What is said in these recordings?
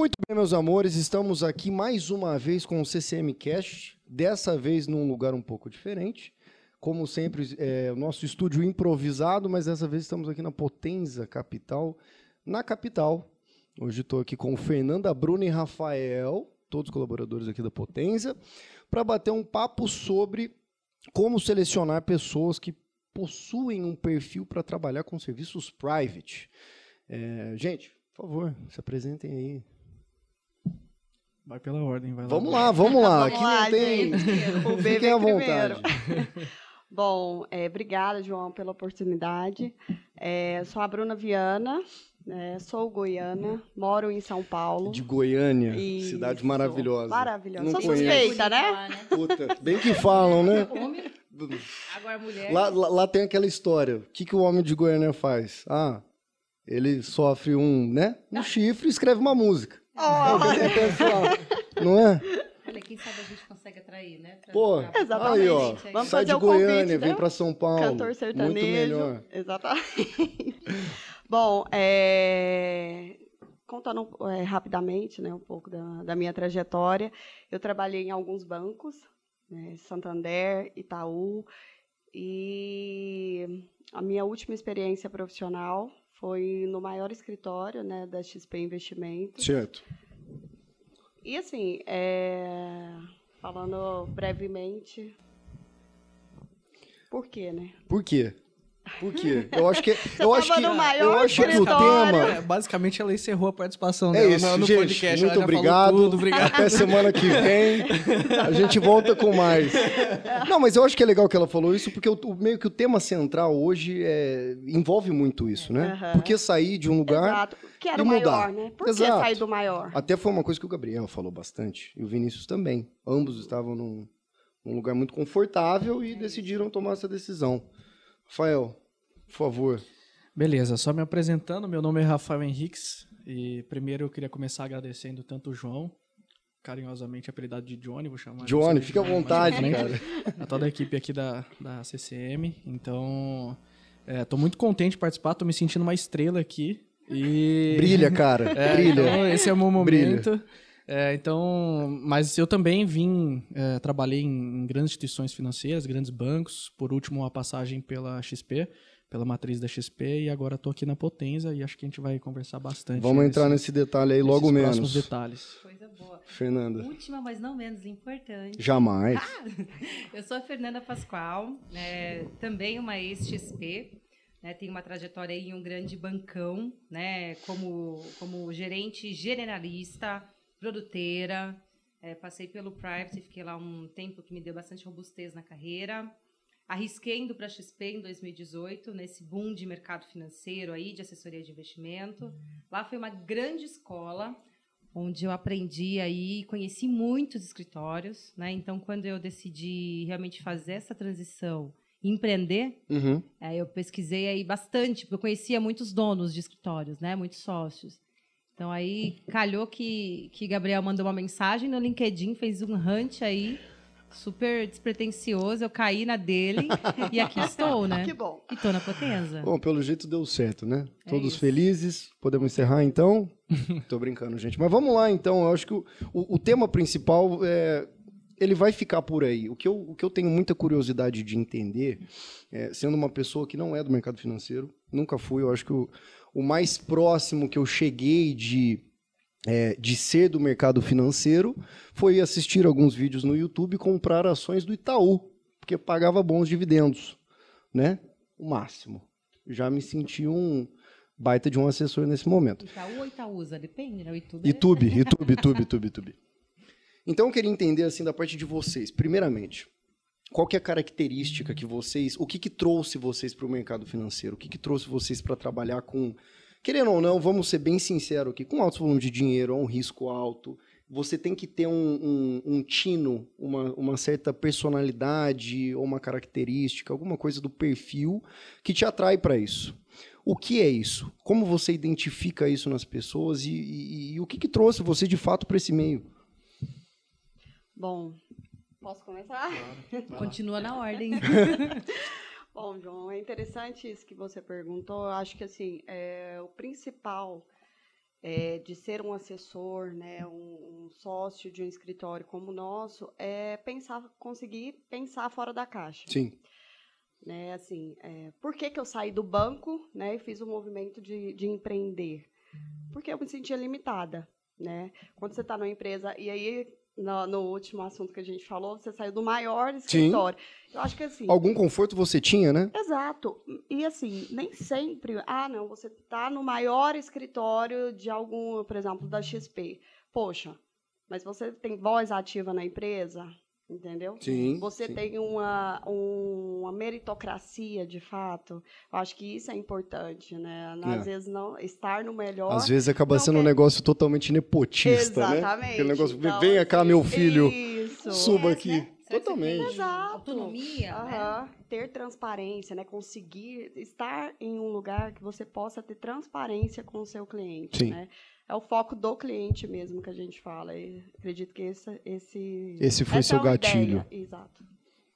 Muito bem, meus amores, estamos aqui mais uma vez com o CCM Cast, dessa vez num lugar um pouco diferente. Como sempre, é o nosso estúdio improvisado, mas dessa vez estamos aqui na Potenza Capital, na capital. Hoje estou aqui com Fernanda, Bruna e Rafael, todos colaboradores aqui da Potenza, para bater um papo sobre como selecionar pessoas que possuem um perfil para trabalhar com serviços private. É, gente, por favor, se apresentem aí. Vai pela ordem, vai lá. Vamos lá, vamos lá. Vamos Aqui lá, não tem. gente. O B Fiquem vem à primeiro. vontade. Bom, é, obrigada, João, pela oportunidade. É, sou a Bruna Viana, né, sou goiana, moro em São Paulo. De Goiânia, Isso. cidade maravilhosa. Maravilhosa. Não Sou conheço. suspeita, né? Puta, bem que falam, né? Homem, agora mulher. Lá, lá, lá tem aquela história. O que, que o homem de Goiânia faz? Ah, ele sofre um, né? Um chifre e escreve uma música. O que acontece lá. Não é? Olha, quem sabe a gente consegue atrair, né? Pra- Pô, pra- Exatamente. aí, ó. Vamos sai fazer de o convite, Goiânia, né? vem pra São Paulo. Cantor Muito sertanejo. melhor. Exatamente. Bom, é, contando é, rapidamente né, um pouco da, da minha trajetória, eu trabalhei em alguns bancos, né, Santander, Itaú, e a minha última experiência profissional foi no maior escritório né, da XP Investimentos. Certo. E assim, é, falando brevemente, por quê, né? Por quê? Por quê? Eu acho que, eu acho que, no maior eu acho que o tema É, basicamente, ela encerrou a participação É dela isso, no, gente. podcast. muito obrigado. Tudo, obrigado. Até semana que vem. A gente volta com mais. Não, mas eu acho que é legal que ela falou isso, porque o, o- meio que o tema central hoje é, envolve muito isso, né? Aham. Porque sair de um lugar. Exato. Que era e o mudar. maior, né? Por Exato. que sair do maior? Até foi uma coisa que o Gabriel falou bastante, e o Vinícius também. Ambos estavam num, num lugar muito confortável e decidiram tomar essa decisão. Rafael, por favor. Beleza, só me apresentando, meu nome é Rafael Henriques e primeiro eu queria começar agradecendo tanto o João, carinhosamente apelidado de Johnny, vou chamar Johnny, fica à vontade, frente, cara. a toda a equipe aqui da, da CCM. Então, estou muito contente de participar, estou me sentindo uma estrela aqui. E... Brilha, cara. É, brilha. então, esse é o meu Brilha. É, então, mas eu também vim, é, trabalhei em, em grandes instituições financeiras, grandes bancos, por último uma passagem pela XP, pela matriz da XP, e agora estou aqui na Potenza e acho que a gente vai conversar bastante. Vamos entrar nesse detalhe aí logo nesses próximos menos. detalhes. Coisa boa. Fernanda. Última, mas não menos importante. Jamais. Eu sou a Fernanda Pascoal, é, também uma ex-XP. Né, tenho uma trajetória em um grande bancão, né, como, como gerente generalista, produteira. É, passei pelo Private, fiquei lá um tempo que me deu bastante robustez na carreira. Arrisquei indo para a XP em 2018, nesse boom de mercado financeiro aí, de assessoria de investimento. Lá foi uma grande escola, onde eu aprendi aí, conheci muitos escritórios, né? Então, quando eu decidi realmente fazer essa transição, empreender, Uhum. é, eu pesquisei aí bastante, porque eu conhecia muitos donos de escritórios, né? Muitos sócios. Então aí calhou que que Gabriel mandou uma mensagem no LinkedIn, fez um hunt aí super despretensioso, eu caí na dele e aqui estou, né? Que bom. E tô na Potenza. Bom, pelo jeito deu certo, né? É Todos isso. felizes. Podemos encerrar então? Tô brincando, gente. Mas vamos lá então. Eu acho que o, o- o tema principal é. Ele vai ficar por aí. O que eu, o que eu tenho muita curiosidade de entender, é, sendo uma pessoa que não é do mercado financeiro, nunca fui, eu acho que o, o mais próximo que eu cheguei de, é, de ser do mercado financeiro foi assistir alguns vídeos no YouTube e comprar ações do Itaú, porque pagava bons dividendos, né? O máximo. Já me senti um baita de um assessor nesse momento. Itaú ou Itaúsa? Depende, né? O YouTube. é- YouTube, YouTube, YouTube, YouTube, YouTube. Então eu queria entender assim da parte de vocês. Primeiramente, qual que é a característica que vocês, o que que trouxe vocês para o mercado financeiro? O que que trouxe vocês para trabalhar com, querendo ou não, vamos ser bem sinceros aqui, com alto volume de dinheiro, é um risco alto. Você tem que ter um, um, um tino, uma, uma certa personalidade ou uma característica, alguma coisa do perfil que te atrai para isso. O que é isso? Como você identifica isso nas pessoas e, e- e o que, que trouxe você de fato para esse meio? Bom, posso começar? Continua na ordem. Bom, João, é interessante isso que você perguntou. Eu acho que assim, é, o principal é, de ser um assessor, né, um, um, sócio de um escritório como o nosso, é pensar, conseguir pensar fora da caixa. Sim. Né, assim, é, por que, que eu saí do banco né, e fiz o movimento de, de empreender? Porque eu me sentia limitada. Né? Quando você está numa empresa, e aí no, no, último assunto que a gente falou, você saiu do maior escritório. Sim. Eu acho que assim. Algum conforto você tinha, né? Exato. E assim, nem sempre. Ah, não, você está no maior escritório de algum, por exemplo, da XP. Poxa, mas você tem voz ativa na empresa? Entendeu? Sim. Você sim. tem uma, uma meritocracia, de fato. Eu acho que isso é importante, né? Às é. vezes não estar no melhor. Às vezes acaba sendo quer... um negócio totalmente nepotista, Exatamente. né? Aquele negócio, então, vem cá, meu filho, isso. suba é, aqui. Totalmente. Exato. Autonomia, uhum. né? Ter transparência, né? Conseguir estar em um lugar que você possa ter transparência com o seu cliente, Sim. né? é o foco do cliente mesmo que a gente fala. E acredito que esse esse esse foi seu é gatilho. Ideia. Exato.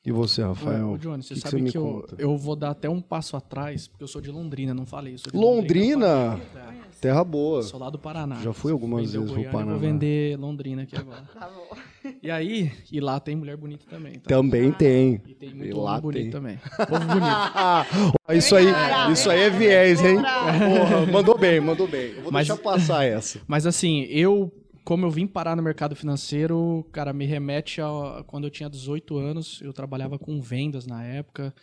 E você, Rafael? Ô, Johnny, você que sabe que, que, eu, eu, vou dar até um passo atrás, porque eu sou de Londrina, não falei. De Londrina? Londrina Terra boa. Sou lá do Paraná. Já fui algumas vezes pro Paraná. Vou vender Londrina aqui agora. Tá bom. E aí, e lá tem mulher bonita também. Tá? Também tem. E tem muito e lá bonito tem. também. Povo bonito. isso aí, isso aí é viés, hein? Porra, mandou bem, mandou bem. Eu vou Mas- deixar passar essa. Mas assim, eu, como eu vim parar no mercado financeiro, cara, me remete a quando eu tinha 18 anos, eu trabalhava com vendas na época,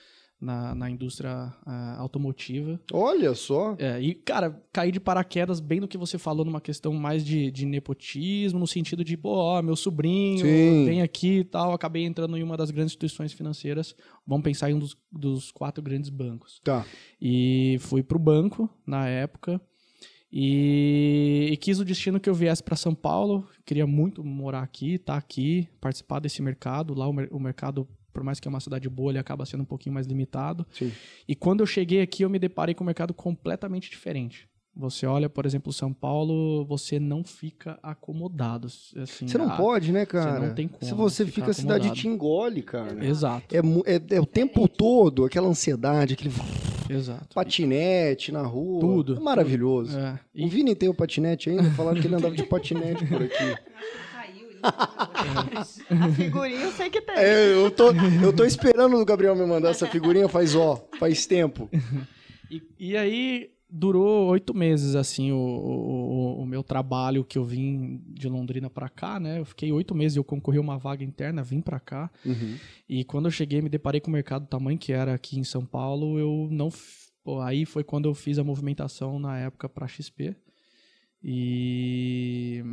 na, na indústria ah, automotiva. Olha só. É, e, cara, caí de paraquedas bem no que você falou, numa questão mais de, de nepotismo, no sentido de, pô, ó, meu sobrinho Sim. vem aqui e tal. Acabei entrando em uma das grandes instituições financeiras. Vamos pensar em um dos, dos quatro grandes bancos. Tá. E fui pro banco na época. E, e quis o destino que eu viesse para São Paulo. Queria muito morar aqui, estar aqui, participar desse mercado. Lá o, mer- o mercado, por mais que é uma cidade boa, ele acaba sendo um pouquinho mais limitado. Sim. E quando eu cheguei aqui, eu me deparei com um mercado completamente diferente. Você olha, por exemplo, São Paulo, você não fica acomodado. Assim, Você não ah, pode, né, cara? não tem como Se você ficar fica, a cidade te engole, cara. Exato, É, é- é o tempo todo, aquela ansiedade, aquele exato. patinete na rua. Tudo, É maravilhoso. É, O Vini tem o patinete ainda? Falaram que ele andava de patinete por aqui. A figurinha eu sei que tem. É, eu tô, eu tô esperando o Gabriel me mandar essa figurinha faz, ó, faz tempo. E, e aí durou oito meses, assim, o, o, o meu trabalho que eu vim de Londrina pra cá, né? Eu fiquei oito meses, eu concorri a uma vaga interna, vim pra cá. Uhum. E quando eu cheguei, me deparei com o mercado do tamanho que era aqui em São Paulo, eu não... Pô, aí foi quando eu fiz a movimentação na época pra XP. E...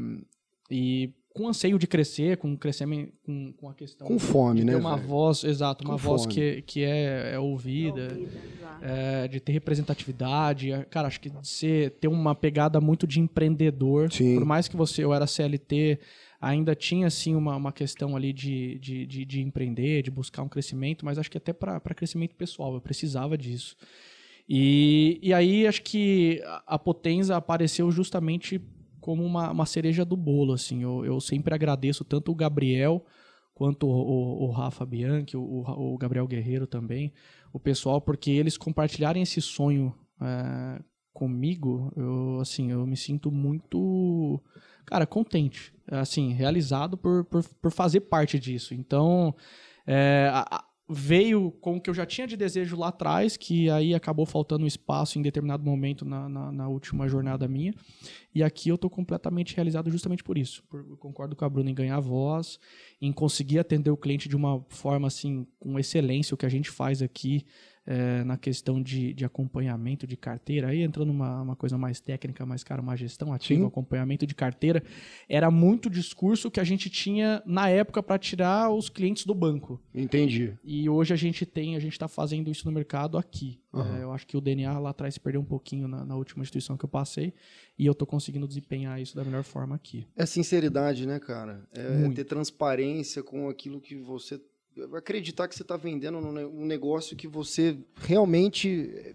E com anseio de crescer, com crescimento, com, com a questão... Com fome, de ter né? uma velho? voz, exato, uma Com voz fome. que, que é, é ouvida exato. é, de ter representatividade, é, cara, acho que ser, ter uma pegada muito de empreendedor. Sim. Por mais que você, eu era CLT, ainda tinha assim uma, uma questão ali de, de, de, de empreender, de buscar um crescimento, mas acho que até para crescimento pessoal, eu precisava disso. E, e aí acho que a, a Potenza apareceu justamente como uma, uma cereja do bolo, assim. Eu, eu sempre agradeço tanto o Gabriel quanto o, o, o Rafa Bianchi, o, o Gabriel Guerreiro também, o pessoal, porque eles compartilharem esse sonho é, comigo, eu, assim, eu me sinto muito, cara, contente, assim, realizado por, por, por fazer parte disso. Então, é, veio com o que eu já tinha de desejo lá atrás, que aí acabou faltando espaço em determinado momento na, na, na última jornada minha. E aqui eu estou completamente realizado justamente por isso. Por- concordo com a Bruna em ganhar voz, em conseguir atender o cliente de uma forma assim, com excelência, o que a gente faz aqui eh, na questão de, de acompanhamento de carteira. Aí entrando uma, uma coisa mais técnica, mais cara, uma gestão ativa, Sim. acompanhamento de carteira, era muito discurso que a gente tinha na época para tirar os clientes do banco. Entendi. E hoje a gente tem, a gente está fazendo isso no mercado aqui. Aham. É, eu acho que o DNA lá atrás se perdeu um pouquinho na, na última instituição que eu passei e eu estou conseguindo desempenhar isso da melhor forma aqui. É sinceridade, né, cara? É Muito. ter transparência com aquilo que você. Acreditar que você está vendendo um negócio que você realmente.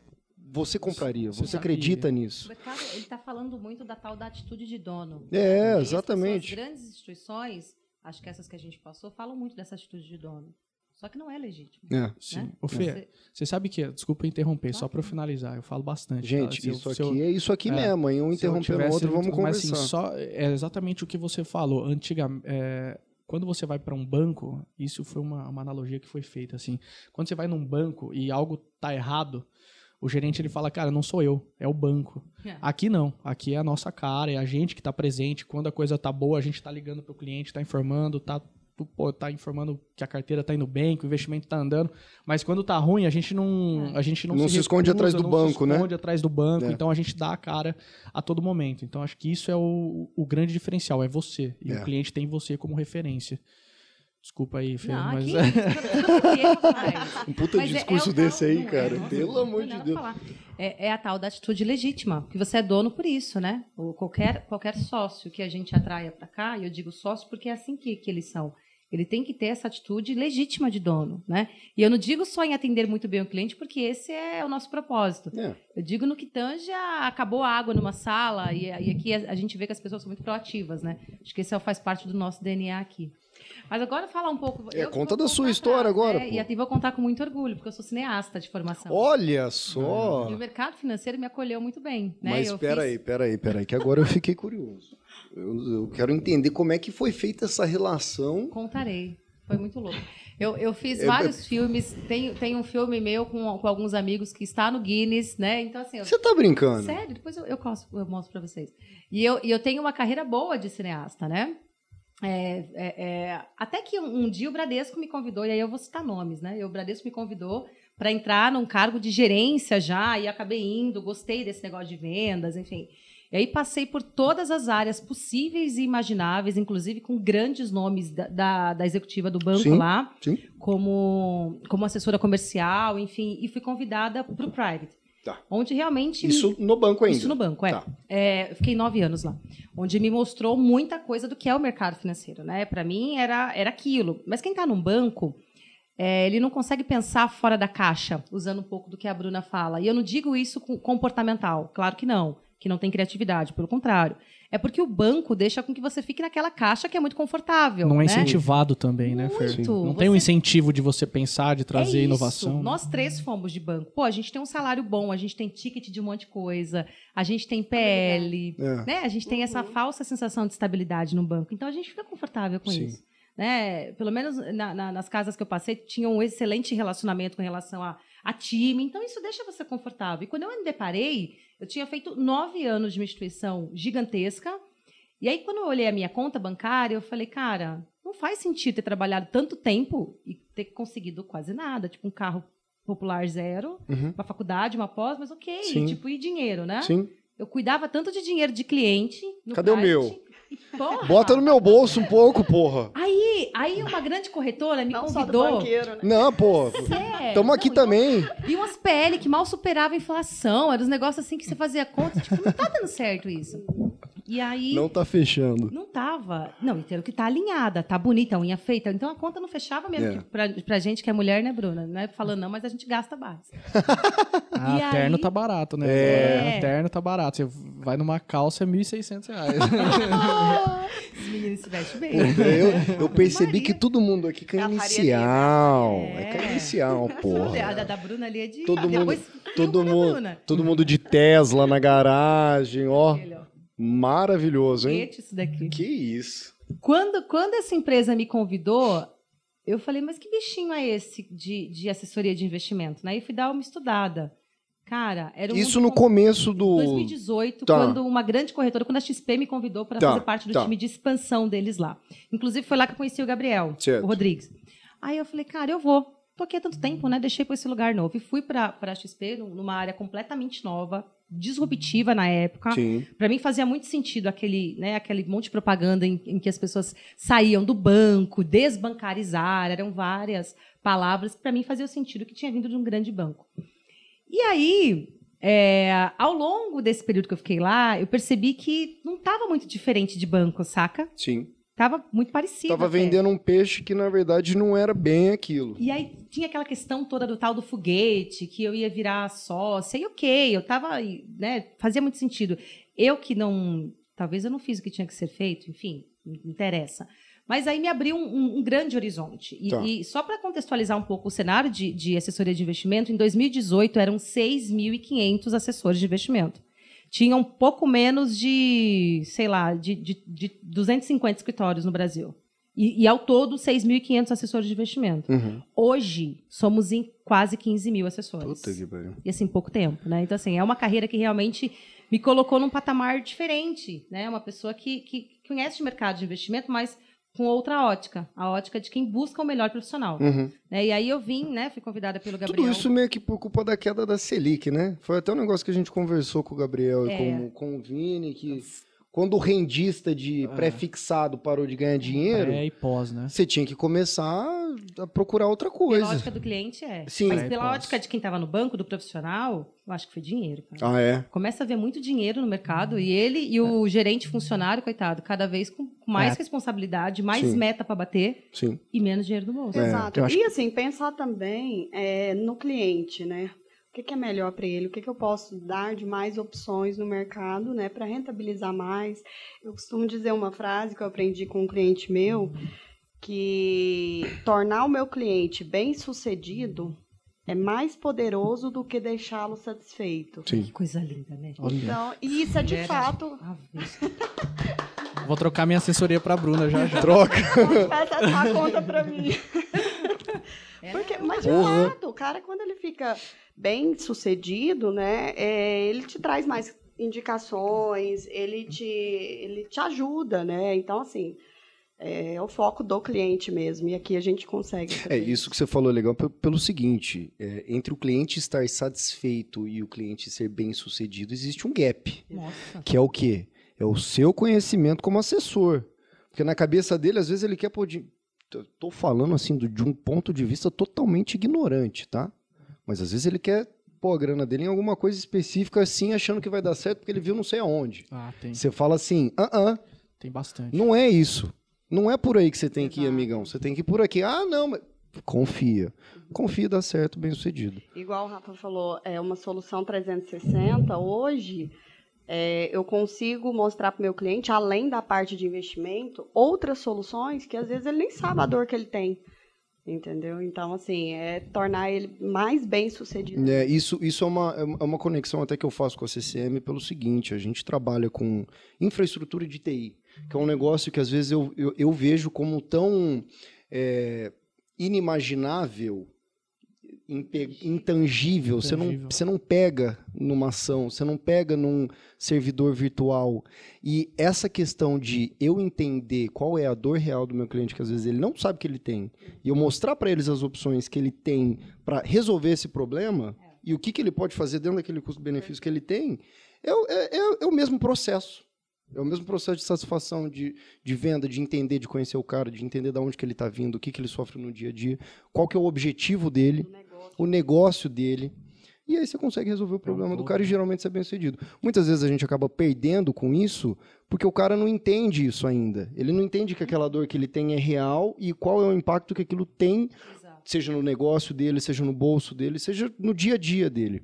Você compraria. Você Você acredita nisso. O mercado, ele está falando muito da tal da atitude de dono. É, E as exatamente. pessoas, grandes instituições, acho que essas que a gente passou, falam muito dessa atitude de dono. Só que não é legítimo. É. Sim. Né? Ô, Fê, Você- você sabe que, desculpa interromper, só para eu finalizar, eu falo bastante. Gente, tá? Eu- isso se eu- aqui é isso aqui é, mesmo, hein? Um interrompendo o outro, vamos mas, assim, só é exatamente o que você falou. Antigamente, quando você vai para um banco, isso foi uma, uma analogia que foi feita assim. Quando você vai num banco e algo tá errado, o gerente ele fala, cara, não sou eu, é o banco. É. Aqui não, aqui é a nossa cara, é a gente que está presente. Quando a coisa tá boa, a gente está ligando para o cliente, está informando, tá pô, tá informando que a carteira tá indo bem, que o investimento tá andando, mas quando tá ruim, a gente não, a gente não, Não se esconde atrás do não banco, se né? esconde atrás do banco, É. então a gente dá a cara a todo momento. Então acho que isso é o, o grande diferencial, é você. E É. o cliente tem você como referência. Desculpa aí, Fê, Não, mas? Um puta Mas é- discurso é desse aí, é, cara. nossa, Pelo amor de Deus. É, é a tal da atitude legítima, que você é dono por isso, né? Ou qualquer, qualquer sócio que a gente atraia para cá, e eu digo sócio porque é assim que, que eles são. Ele tem que ter essa atitude legítima de dono, né? E eu não digo só em atender muito bem o cliente, porque esse é o nosso propósito. É. Eu digo no que tange a acabou a água numa sala, e, e aqui a, a gente vê que as pessoas são muito proativas, né? Acho que esse é, faz parte do nosso DNA aqui. Mas agora falar um pouco. É, conta da sua história agora, né? E até vou contar com muito orgulho, porque eu sou cineasta de formação. Olha só. E o mercado financeiro me acolheu muito bem. Né? Mas eu pera fiz- aí, pera aí, pera aí, que agora eu fiquei curioso. Eu, eu quero entender como é que foi feita essa relação. Contarei. Foi muito louco. Eu, eu fiz vários filmes. Tem, tem um filme meu com, com alguns amigos que está no Guinness, né? Então, assim, Você tá brincando? Sério, depois eu, eu, cos- eu mostro pra vocês. E eu, e eu tenho uma carreira boa de cineasta, né? É, é, é, até que um, um dia o Bradesco me convidou, e aí eu vou citar nomes, né? E o Bradesco me convidou para entrar num cargo de gerência já, e acabei indo, gostei desse negócio de vendas, enfim. E aí passei por todas as áreas possíveis e imagináveis, inclusive com grandes nomes da, da, da executiva do banco Sim, lá, sim. como, como assessora comercial, enfim, e fui convidada para o Private. Tá. Onde realmente Isso no banco ainda. isso no banco, é. Tá. É, eu fiquei nove anos lá, onde me mostrou muita coisa do que é o mercado financeiro, né? Para mim era, era aquilo. Mas quem está num banco, é, ele não consegue pensar fora da caixa, usando um pouco do que a Bruna fala. E eu não digo isso com comportamental, claro que não, que não tem criatividade, pelo contrário. É porque o banco deixa com que você fique naquela caixa que é muito confortável. não é né? incentivado também, né, Fer? Muito. Não tem um Você- incentivo de você pensar, de trazer é inovação. né? Nós três fomos de banco. Pô, a gente tem um salário bom, a gente tem ticket de um monte de coisa, a gente tem PL, É. né? A gente tem essa falsa sensação de estabilidade no banco. Então a gente fica confortável com Sim. isso. Né? Pelo menos na- na- nas casas que eu passei, tinha um excelente relacionamento com relação a, a time. Então isso deixa você confortável. E quando eu me deparei, eu tinha feito nove anos de uma instituição gigantesca. E aí, quando eu olhei a minha conta bancária, eu falei, cara, não faz sentido ter trabalhado tanto tempo e ter conseguido quase nada. Tipo, um carro popular zero, Uhum. uma faculdade, uma pós, mas ok. Sim. Tipo, e dinheiro, né? Sim. Eu cuidava tanto de dinheiro de cliente. Cadê o meu? Porra, Bota no meu bolso um pouco, porra. Aí, aí uma grande corretora me Não só do convidou. banqueiro, né? Não, pô. Sério? Tamo aqui Não, também. E umas PL que mal superavam a inflação. Eram uns negócios assim que você fazia conta. Tipo, não tá dando certo isso. E aí. Não tá fechando. Não tava. Não, e tendo que tá alinhada, tá bonita, a unha feita. Então a conta não fechava mesmo. É. que Pra, pra gente que é mulher, né, Bruna? Não é falando não, mas a gente gasta base. Ah, E terno aí- tá barato, né? É. Agora, Terno tá barato. Você vai numa calça, é 1.600 reais. Os meninos se vestem bem. Eu, eu percebi que todo mundo aqui quer É a inicial. É, É. quer inicial, A porra. da, da Bruna ali é de. Todo mundo, Depois, todo da mundo, todo mundo de Tesla na garagem, ó. Ó. Maravilhoso, hein? Isso daqui. Que isso. Quando, quando essa empresa me convidou, eu falei, mas que bichinho é esse de, de assessoria de investimento? Né? E fui dar uma estudada. Cara, era um Isso no com- começo do. 2018, Tá. quando uma grande corretora, quando a XP me convidou para Tá, fazer parte do tá. time de expansão deles lá. Inclusive, foi lá que eu conheci o Gabriel, Certo. o Rodrigues. Aí eu falei, cara, eu vou. Tô aqui há tanto tempo, né? Deixei para esse lugar novo. E fui para a XP, num- numa área completamente nova, disruptiva na época. Para mim fazia muito sentido aquele, né, aquele monte de propaganda em, em que as pessoas saíam do banco, desbancarizar, eram várias palavras. Para mim fazia sentido que tinha vindo de um grande banco. E aí, é, ao longo desse período que eu fiquei lá, eu percebi que não estava muito diferente de banco, saca? Sim. Tava muito parecido. Tava até. vendendo um peixe que na verdade não era bem aquilo. E aí tinha aquela questão toda do tal do foguete, que eu ia virar sócia, e ok, eu tava, né, fazia muito sentido. Eu que não, talvez eu não fiz o que tinha que ser feito, enfim, não interessa. Mas aí me abriu um, um, um grande horizonte. E, Tá. e só para contextualizar um pouco o cenário de, de assessoria de investimento, em 2018 eram 6.500 assessores de investimento. Tinham um pouco menos de, sei lá, de, de, de 250 escritórios no Brasil. E, e ao todo, 6.500 assessores de investimento. Uhum. Hoje, somos em quase 15 mil assessores. Puta que pariu. E assim, pouco tempo, né? Então, assim, é uma carreira que realmente me colocou num patamar diferente, né? Uma pessoa que, que conhece de mercado de investimento, mas com outra ótica. A ótica de quem busca o melhor profissional. Uhum. Né? E aí eu vim, né? Fui convidada pelo Gabriel. Tudo isso meio que por culpa da queda da Selic, né? Foi até um negócio que a gente conversou com o Gabriel É. e com, com o Vini, que quando o rendista de pré-fixado parou de ganhar dinheiro, Pré e pós, né? você tinha que começar a procurar outra Pela coisa. ótica do cliente, é. Sim. Mas É, pela ótica de quem estava no banco, do profissional, eu acho que foi dinheiro. Cara. Ah, é? Começa a ver muito dinheiro no mercado e ele e o gerente funcionário, coitado, cada vez com com mais É. responsabilidade, mais Sim. meta para bater Sim. e menos dinheiro no bolso. É, Exato. eu acho E assim, pensar também é, no cliente, né? O que, que é melhor para ele? O que, que eu posso dar de mais opções no mercado, né? Para rentabilizar mais. Eu costumo dizer uma frase que eu aprendi com um cliente meu, que tornar o meu cliente bem sucedido é mais poderoso do que deixá-lo satisfeito. Sim. Que coisa linda, né? Olha. Então, e isso é de Mulher, fato. Vou trocar minha assessoria pra Bruna já já. Troca. Passar essa conta para mim. Porque, mas de fato, o cara, quando ele fica bem sucedido, né, é, ele te traz mais indicações, ele te, ele te ajuda, né? Então, assim, é, o foco do cliente mesmo. E aqui a gente consegue. É, isso que você falou é legal pe- pelo seguinte: é, entre o cliente estar satisfeito e o cliente ser bem sucedido, existe um gap. Nossa. Que é o quê? É o seu conhecimento como assessor. Porque na cabeça dele, às vezes, ele quer pôr. de- Tô- Tô falando assim do- de um ponto de vista totalmente ignorante, tá? Mas às vezes ele quer pôr a grana dele em alguma coisa específica, assim, achando que vai dar certo, porque ele viu não sei aonde. Ah, tem. Você fala assim, ah, ah, Tem bastante. não é isso. Não é por aí que você tem que ir, amigão. Você tem que ir por aqui. Ah, não, mas confia. Confia dá certo, bem sucedido. Igual o Rafa falou, é uma solução 360. Hoje, é, eu consigo mostrar para o meu cliente, além da parte de investimento, outras soluções que às vezes ele nem sabe a dor que ele tem. Entendeu? Então, assim, é tornar ele mais bem sucedido. É, isso isso é, uma, é uma conexão até que eu faço com a CCM pelo seguinte: a gente trabalha com infraestrutura de TI, que é um negócio que às vezes eu, eu, eu vejo como tão é, inimaginável, intangível. Você não, você não pega numa ação, você não pega num servidor virtual. E essa questão de eu entender qual é a dor real do meu cliente, que às vezes ele não sabe que ele tem, e eu mostrar para eles as opções que ele tem para resolver esse problema e o que, que ele pode fazer dentro daquele custo-benefício que ele tem, é, o- é- é- é o mesmo processo. É o mesmo processo de satisfação, de, de venda, de entender, de conhecer o cara, de entender de onde que ele está vindo, o que, que ele sofre no dia a dia, qual que é o objetivo dele, o negócio dele. E aí você consegue resolver o problema do cara e geralmente você é bem sucedido. Muitas vezes a gente acaba perdendo com isso porque o cara não entende isso ainda. Ele não entende que aquela dor que ele tem é real e qual é o impacto que aquilo tem, Exato. seja no negócio dele, seja no bolso dele, seja no dia a dia dele.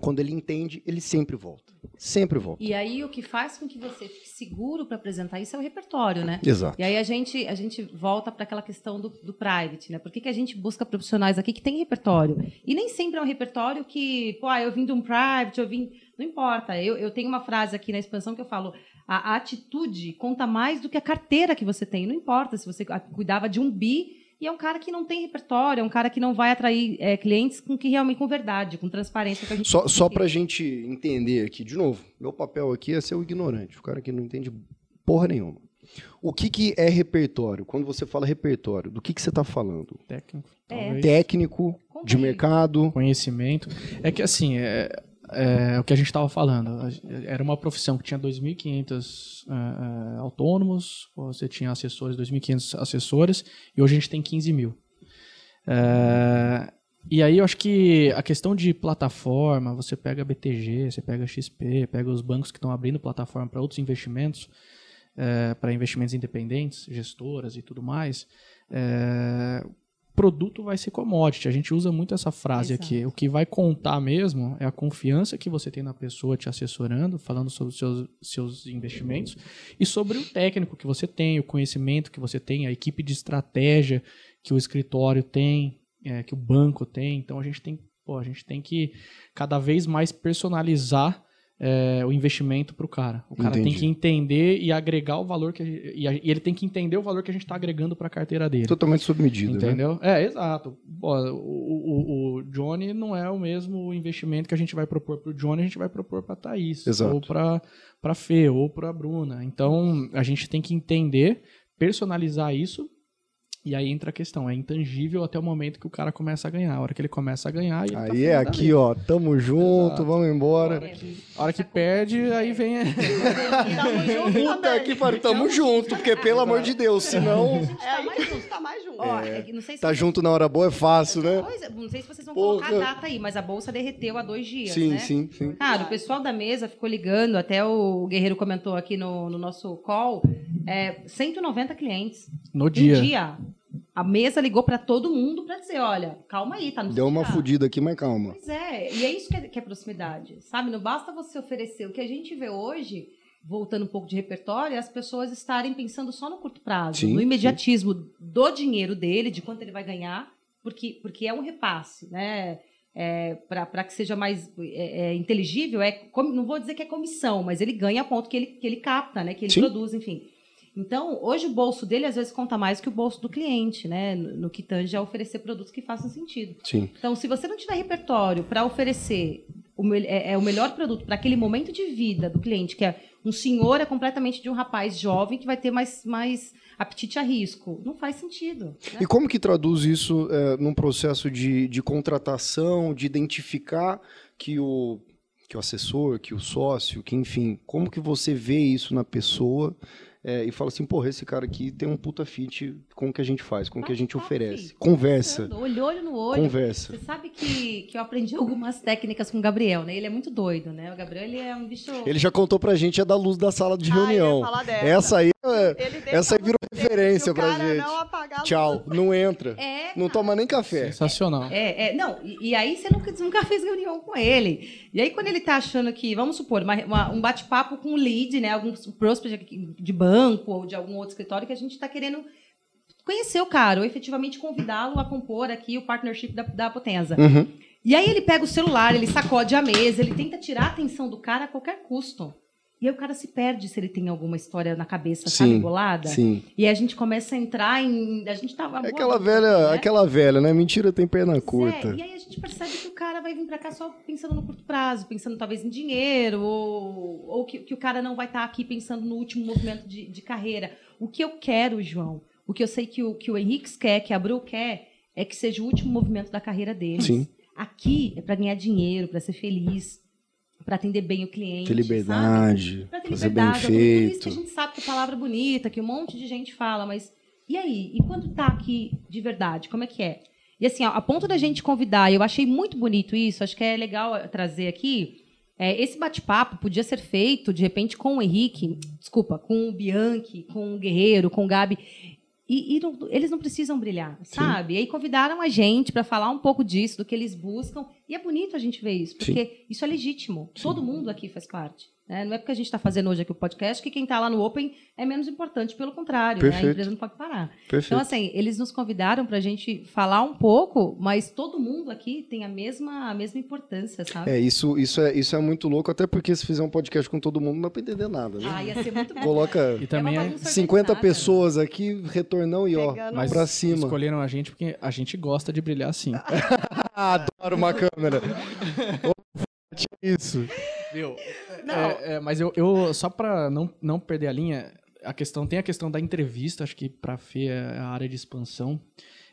Quando ele entende, ele sempre volta. Sempre volta. E aí o que faz com que você fique seguro para apresentar isso é o repertório, né? Exato. E aí a gente, a gente volta para aquela questão do, do private, né? Por que, que a gente busca profissionais aqui que têm repertório? E nem sempre é um repertório que, pô, ah, eu vim de um private, eu vim. Não importa. Eu, eu tenho uma frase aqui na expansão que eu falo: a, a atitude conta mais do que a carteira que você tem. Não importa se você ah, cuidava de um bi e é um cara que não tem repertório, é um cara que não vai atrair é, clientes com que realmente com verdade, com transparência. Que a gente Só, só aqui. pra gente entender aqui, de novo, meu papel aqui é ser o ignorante, o cara que não entende porra nenhuma. O que, que é repertório? Quando você fala repertório, do que, que você está falando? Técnico. É. Técnico, de mercado. Conhecimento. É que assim, é, é o que a gente estava falando. Era uma profissão que tinha 2.500 é, é, autônomos, você tinha assessores, 2.500 assessores, e hoje a gente tem 15 mil. É, e aí eu acho que a questão de plataforma, você pega BTG, você pega XP, pega os bancos que estão abrindo plataforma para outros investimentos, para investimentos independentes, gestoras e tudo mais, é, produto vai ser commodity. A gente usa muito essa frase Exato. aqui. O que vai contar mesmo é a confiança que você tem na pessoa te assessorando, falando sobre os seus, seus investimentos, e sobre o técnico que você tem, o conhecimento que você tem, a equipe de estratégia que o escritório tem, é, que o banco tem. Então a gente tem, pô, a gente tem que cada vez mais personalizar é, o investimento para o cara. O cara Entendi. tem que entender e agregar o valor que a gente- e, a- e ele tem que entender o valor que a gente está agregando para a carteira dele. Totalmente sob medida, né? Entendeu? É, exato. O, o, o Johnny não é o mesmo investimento que a gente vai propor para o Johnny, a gente vai propor para a Thaís. Exato. Ou para a Fê, ou para a Bruna. Então, a gente tem que entender, personalizar isso, e aí entra a questão. É intangível até o momento que o cara começa a ganhar. A hora que ele começa a ganhar, ele tá Aí feliz é aqui, ó. Tamo junto, Exato. vamos embora. A hora que perde, aí vem... a- Tamo junto Puta também. que pariu, tamo junto, porque pelo amor de Deus, senão É, aí a gente tá mais junto. Ó, é que não sei se tá vocês- junto na hora boa é fácil, né? É, não sei se vocês vão Porra. colocar a data aí, mas a bolsa derreteu há dois dias, Sim, né? sim, sim. Cara, o pessoal da mesa ficou ligando, até o Guerreiro comentou aqui no, no nosso call, é, 190 clientes. No dia. dia. A mesa ligou pra todo mundo pra dizer, olha, calma aí, tá no Deu uma fudida aqui, mas calma. Pois é, e é isso que é, que é proximidade, sabe? Não basta você oferecer. O que a gente vê hoje, voltando um pouco de repertório, é as pessoas estarem pensando só no curto prazo, Sim, no imediatismo do dinheiro dele, de quanto ele vai ganhar, porque, porque é um repasse, né? É, para que seja mais é, é, inteligível, é, não vou dizer que é comissão, mas ele ganha a ponto que ele, que ele capta, né? Que ele Sim. produz, enfim. Então, hoje o bolso dele às vezes conta mais que o bolso do cliente, né? No, que tange a oferecer produtos que façam sentido. Sim. Então, se você não tiver repertório para oferecer o, é, é o melhor produto para aquele momento de vida do cliente, que é um senhor é completamente de um rapaz jovem que vai ter mais, mais apetite a risco, não faz sentido. né? E como que traduz isso é, num processo de, de contratação, de identificar que o, que o assessor, que o sócio, que enfim, como que você vê isso na pessoa é, e fala assim, porra, esse cara aqui tem um puta fit com o que a gente faz, com o que a gente oferece. filho. Conversa, Olho, olho no olho. conversa. Você sabe que, que eu aprendi algumas técnicas com o Gabriel, né? Ele é muito doido, né? O Gabriel, ele é um bicho... Ele já contou pra gente a da luz da sala de Ah, reunião. falar dessa. Essa aí, é- essa aí virou referência o pra gente. Não apagar a luz. Tchau, não entra. É, Não toma nem café. Sensacional. É, é, não, e, e aí você nunca, nunca fez reunião com ele. E aí, quando ele tá achando que, vamos supor, uma- uma- um bate-papo com um lead, né? Algum prospect de banco ou de algum outro escritório que a gente tá querendo conhecer o cara, ou efetivamente convidá-lo a compor aqui o partnership da, da Potenza. Uhum. E aí ele pega o celular, ele sacode a mesa, ele tenta tirar a atenção do cara a qualquer custo. E aí o cara se perde se ele tem alguma história na cabeça, sabe, Sim, bolada. Sim. E a gente começa a entrar em. A gente tava. É aquela velha, aquela velha, né? Mentira tem perna curta. É, e aí a gente percebe que o cara vai vir pra cá só pensando no curto prazo, pensando talvez em dinheiro, ou, ou que, que o cara não vai estar aqui pensando no último movimento de, de carreira. O que eu quero, João, o que eu sei que o, que o Henrique quer, que a Bru quer, é que seja o último movimento da carreira deles. Sim. Aqui é pra ganhar dinheiro, pra ser feliz, pra atender bem o cliente. Ter liberdade, Pra ter fazer liberdade, bem tudo isso que feito. a gente sabe que é palavra bonita, que um monte de gente fala, mas e aí? E quando tá aqui de verdade, como é que é? E assim, ó, a ponto da gente convidar, eu achei muito bonito isso, acho que é legal eh, trazer aqui. é, esse bate-papo podia ser feito, de repente, com o Henrique, desculpa, com o Bianchi, com o Guerreiro, com o Gabi. E, e não- eles não precisam brilhar, sabe? E aí convidaram a gente para falar um pouco disso, do que eles buscam. E é bonito a gente ver isso, porque isso é legítimo. Todo mundo aqui faz parte. Né? Não é porque a gente está fazendo hoje aqui o podcast que quem está lá no Open é menos importante, pelo contrário. né? A empresa não pode parar. Perfeito. Então, assim, eles nos convidaram para a gente falar um pouco, mas todo mundo aqui tem a mesma, a mesma importância, sabe? É, isso, isso, é, isso é muito louco, até porque se fizer um podcast com todo mundo, não dá pra entender nada, né? Ah, ia ser muito bom. Coloca E também é é- uma bagunça 50 organizada. pessoas aqui, retornão e ó, Mas pra cima. escolheram a gente porque a gente gosta de brilhar assim. Adoro uma câmera. isso. Viu? Não. É, é, mas eu, eu só pra não, não perder a linha, a questão tem a questão da entrevista, acho que pra Fê é a área de expansão.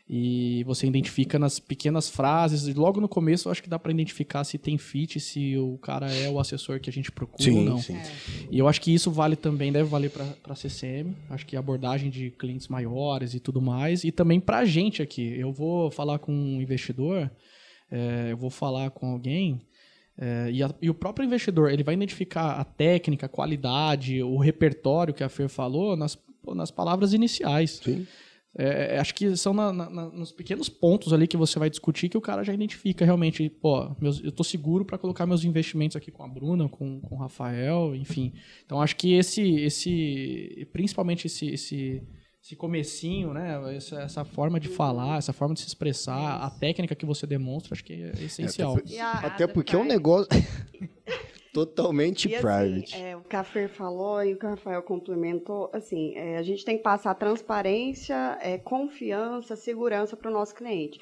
E você identifica nas pequenas frases, e logo no começo eu acho que dá pra identificar se tem fit, se o cara é o assessor que a gente procura ou não. sim. E eu acho que isso vale também, deve valer para a CCM. Acho que a abordagem de clientes maiores e tudo mais. E também para a gente aqui. Eu vou falar com um investidor, é, eu vou falar com alguém. É, e, a- e o próprio investidor ele vai identificar a técnica, a qualidade, o repertório que a Fer falou nas, nas palavras iniciais. Sim. É, é, acho que são na, na, nos pequenos pontos ali que você vai discutir que o cara já identifica realmente, pô, meus, eu tô seguro para colocar meus investimentos aqui com a Bruna, com, com o Rafael, enfim. Então acho que esse, esse principalmente esse, esse, esse comecinho, né, essa, essa forma de falar, essa forma de se expressar, a técnica que você demonstra, acho que é essencial. É, até, até porque é um negócio... Totalmente e, assim, private. É, o que a Fer falou e o que o Rafael complementou, assim, é, a gente tem que passar transparência, é, confiança, segurança para o nosso cliente.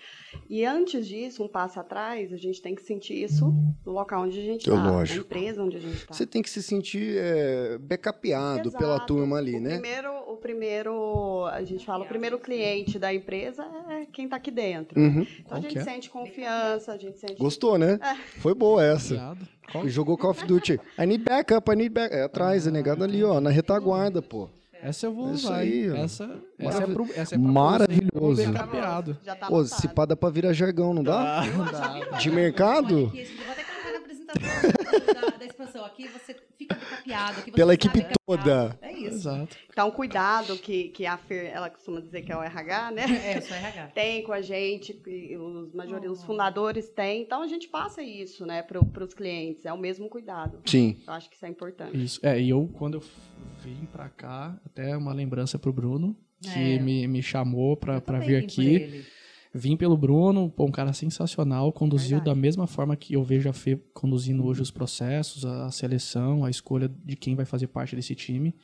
E antes disso, um passo atrás, a gente tem que sentir isso no local onde a gente está, na empresa onde a gente está. Você tem que se sentir é, backupeado Exato. pela turma ali, o né? Primeiro, o primeiro, a gente fala, o primeiro cliente da empresa é quem está aqui dentro. Uhum. Então a gente é? sente confiança, a gente sente... Gostou, né? É. Foi boa essa. Obrigado. Jogou Call of Duty. I need backup, I need backup. É atrás, é negado ali, ó, na retaguarda, pô. Essa eu vou usar. Aí, essa, essa, é pro, essa é Maravilhoso. Já tá Pô, se pá dá pra virar jargão, não dá? Não dá. De mercado? da, da expansão. Aqui você Pela equipe toda. É isso. Exato. Então, cuidado que, que a Fer, ela costuma dizer que é o RH, né? É, eu sou RH. Tem com a gente, os, major... oh. os fundadores têm. Então, a gente passa isso, né, para os clientes. É o mesmo cuidado. Sim. Eu acho que isso é importante. Isso. É, e eu, quando eu vim para cá, até uma lembrança pro Bruno, que é. me, me chamou para vir aqui. Vim pelo Bruno, pô, um cara sensacional, conduziu Verdade. da mesma forma que eu vejo a Fê conduzindo hoje os processos, a seleção, a escolha de quem vai fazer parte desse time.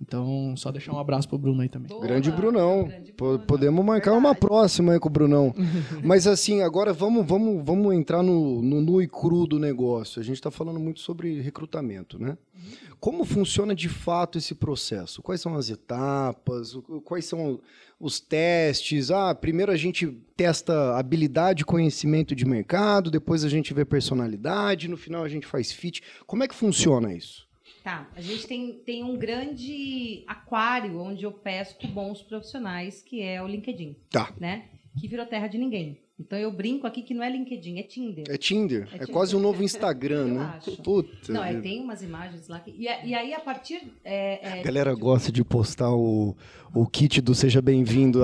Então, só deixar um abraço pro Bruno aí também. Boa, grande Brunão. Grande Bruno. Podemos marcar Verdade. uma próxima aí com o Brunão. Mas assim, agora vamos, vamos, vamos entrar no, no nu e cru do negócio. A gente está falando muito sobre recrutamento, né? Uhum. Como funciona de fato esse processo? Quais são as etapas? Quais são os testes? Ah, primeiro a gente testa habilidade, conhecimento de mercado, depois a gente vê personalidade, no final a gente faz fit. Como é que funciona isso? Tá, a gente tem, tem um grande aquário onde eu pesco bons profissionais, que é o LinkedIn. Tá. Né? Que virou terra de ninguém. Então eu brinco aqui que não é LinkedIn, é Tinder. É Tinder. É, é quase um novo Instagram, né? Acho. Puta. Não, é, tem umas imagens lá. Que, e, e aí, a partir. É, é, a galera gosta de postar o, o kit do Seja Bem-vindo.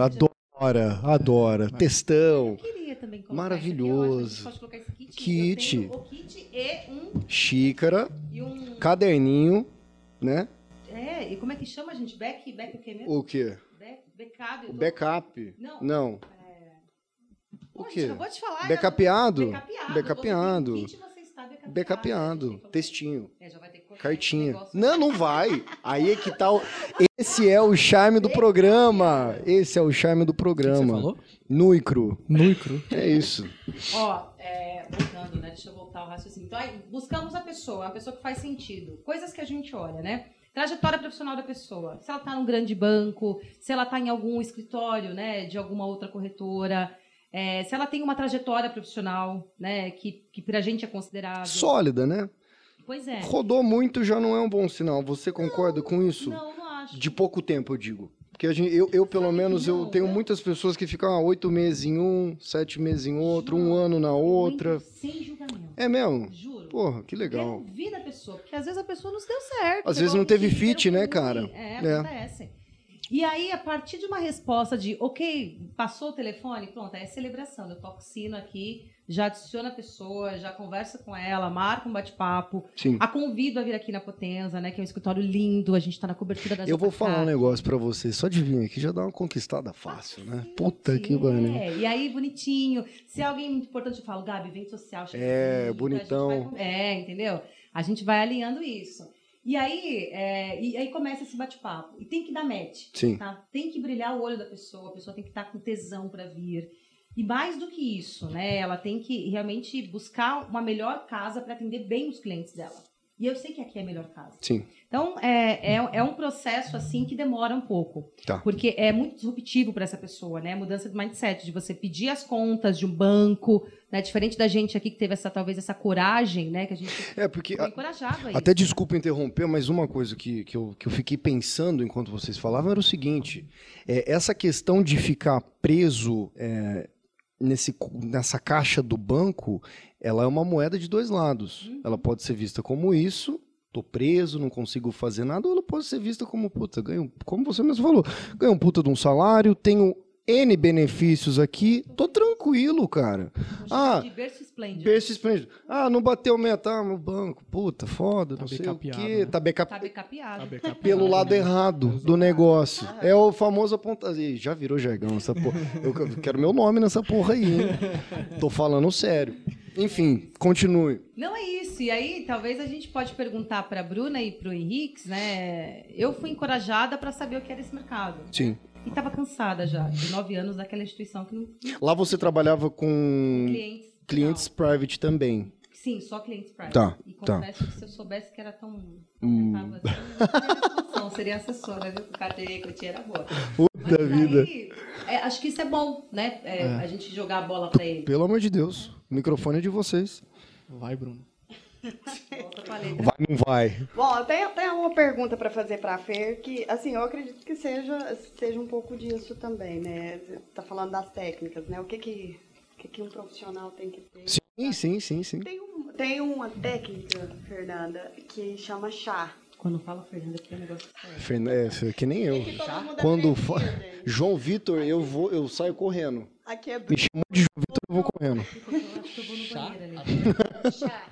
Adora, adora. Textão. Eu queria também colocar Maravilhoso. Aqui, colocar esse kit. Kit. o kit e um. Xícara. E um. Caderninho, né? É, e como é que chama, gente? Back, back o quê mesmo? O quê? Back, backup. Tô... Backup. Não. Não. O quê? Acabou de falar. Becapeado. Becapeado. Becapeado. Becapeado. Textinho. É, Cartinha. Não, não vai. Aí é que tal. Tá esse é o charme do programa. Esse é o charme do programa. O que você falou? Nuicro. Nuicro. É isso. Ó, é, voltando, né? Deixa eu voltar ao raciocínio. Então, aí, buscamos a pessoa, a pessoa que faz sentido. Coisas que a gente olha, né? Trajetória profissional da pessoa. Se ela está num grande banco, se ela está em algum escritório, né, de alguma outra corretora, é, se ela tem uma trajetória profissional, né, que, que pra gente é considerável. Sólida, né? Pois é. Rodou muito já não é um bom sinal. Você concorda não, com isso? Não, não acho. De pouco tempo, eu digo. Porque gente, eu, eu, pelo Sabe, menos, não, eu tenho eu... muitas pessoas que ficam ah, oito meses em um, sete meses em outro, um ano na outra. Sem julgamento. É mesmo? Juro. Porra, que legal. Quero ouvir da pessoa, porque às vezes a pessoa não se deu certo. Às vezes não teve fit, né, cara? É, é. acontece. E aí, a partir de uma resposta de, ok, passou o telefone, pronto, é celebração. Eu toco sino aqui, já adiciona a pessoa, já conversa com ela, marca um bate-papo. A convido a vir aqui na Potenza, né? Que é um escritório lindo, a gente está na cobertura da Eu vou falar um negócio para você, só de vir aqui já dá uma conquistada fácil, né? Puta que pariu. É, e aí, bonitinho. Se é alguém muito importante, eu falo, Gabi, vem social. É, bonitão. Vai... É, entendeu? A gente vai alinhando isso. E aí, é, e aí começa esse bate-papo. E tem que dar match. Sim. Tá? Tem que brilhar o olho da pessoa, a pessoa tem que estar com tesão para vir. E mais do que isso, né? Ela tem que realmente buscar uma melhor casa para atender bem os clientes dela. E eu sei que aqui é a melhor casa. Sim. Então, é, é, é um processo, assim, que demora um pouco. Tá. Porque é muito disruptivo para essa pessoa, né? Mudança de mindset, de você pedir as contas de um banco, né? Diferente da gente aqui que teve essa, talvez, essa coragem, né? Que a gente é, porque foi encorajado a, Até desculpa interromper, mas uma coisa que, que, eu, que eu fiquei pensando enquanto vocês falavam era o seguinte. É, essa questão de ficar preso... É, nesse, nessa caixa do banco, ela é uma moeda de dois lados. Uhum. Ela pode ser vista como isso, tô preso, não consigo fazer nada, ou ela pode ser vista como, puta, ganho, como você mesmo falou, ganho um puta de um salário, tenho N benefícios aqui, tô tranquilo, cara. Ah, berço esplêndido. berço esplêndido. Ah, não bateu meta, ah, meu banco, puta, foda, Tá não sei o quê. né? Tá backup Tá becapeado. Backup pelo lado errado do negócio. É o famoso apontar. Ih, Já virou jargão essa porra. Eu quero meu nome nessa porra aí, hein? Tô falando sério. Enfim, continue. Não é isso. E aí, talvez a gente pode perguntar para a Bruna e para o Henrique, né? Eu fui encorajada para saber o que era esse mercado. Sim. E estava cansada já, de nove anos daquela instituição que não Lá você trabalhava com clientes. clientes private também. Sim, só clientes private. Tá, E tá. confesso que se eu soubesse que era tão. Hum. Assim, eu não seria assessora, viu? A carteirinha que eu tinha era boa. Puta Mas vida. aí, é, acho que isso é bom, né? É, A gente jogar a bola para ele. Pelo amor de Deus. O microfone é de vocês. Vai, Bruno. Vai, não vai. Bom, eu tenho até uma pergunta para fazer para a Fer, que, assim, eu acredito que seja, seja um pouco disso também, né? Você tá falando das técnicas, né? O que que, o que, que um profissional tem que ter? Sim, sim, sim, sim. Tem, um, tem uma técnica, Fernanda, que chama chá. Quando fala Fernanda, que é um negócio sério. Fernan- É, que nem eu. Que Quando fa- gente. João Vitor, eu vou, eu saio correndo. Aqui é Me chamou de João Vitor, eu vou correndo. Eu acho que eu vou no banheiro ali. chá.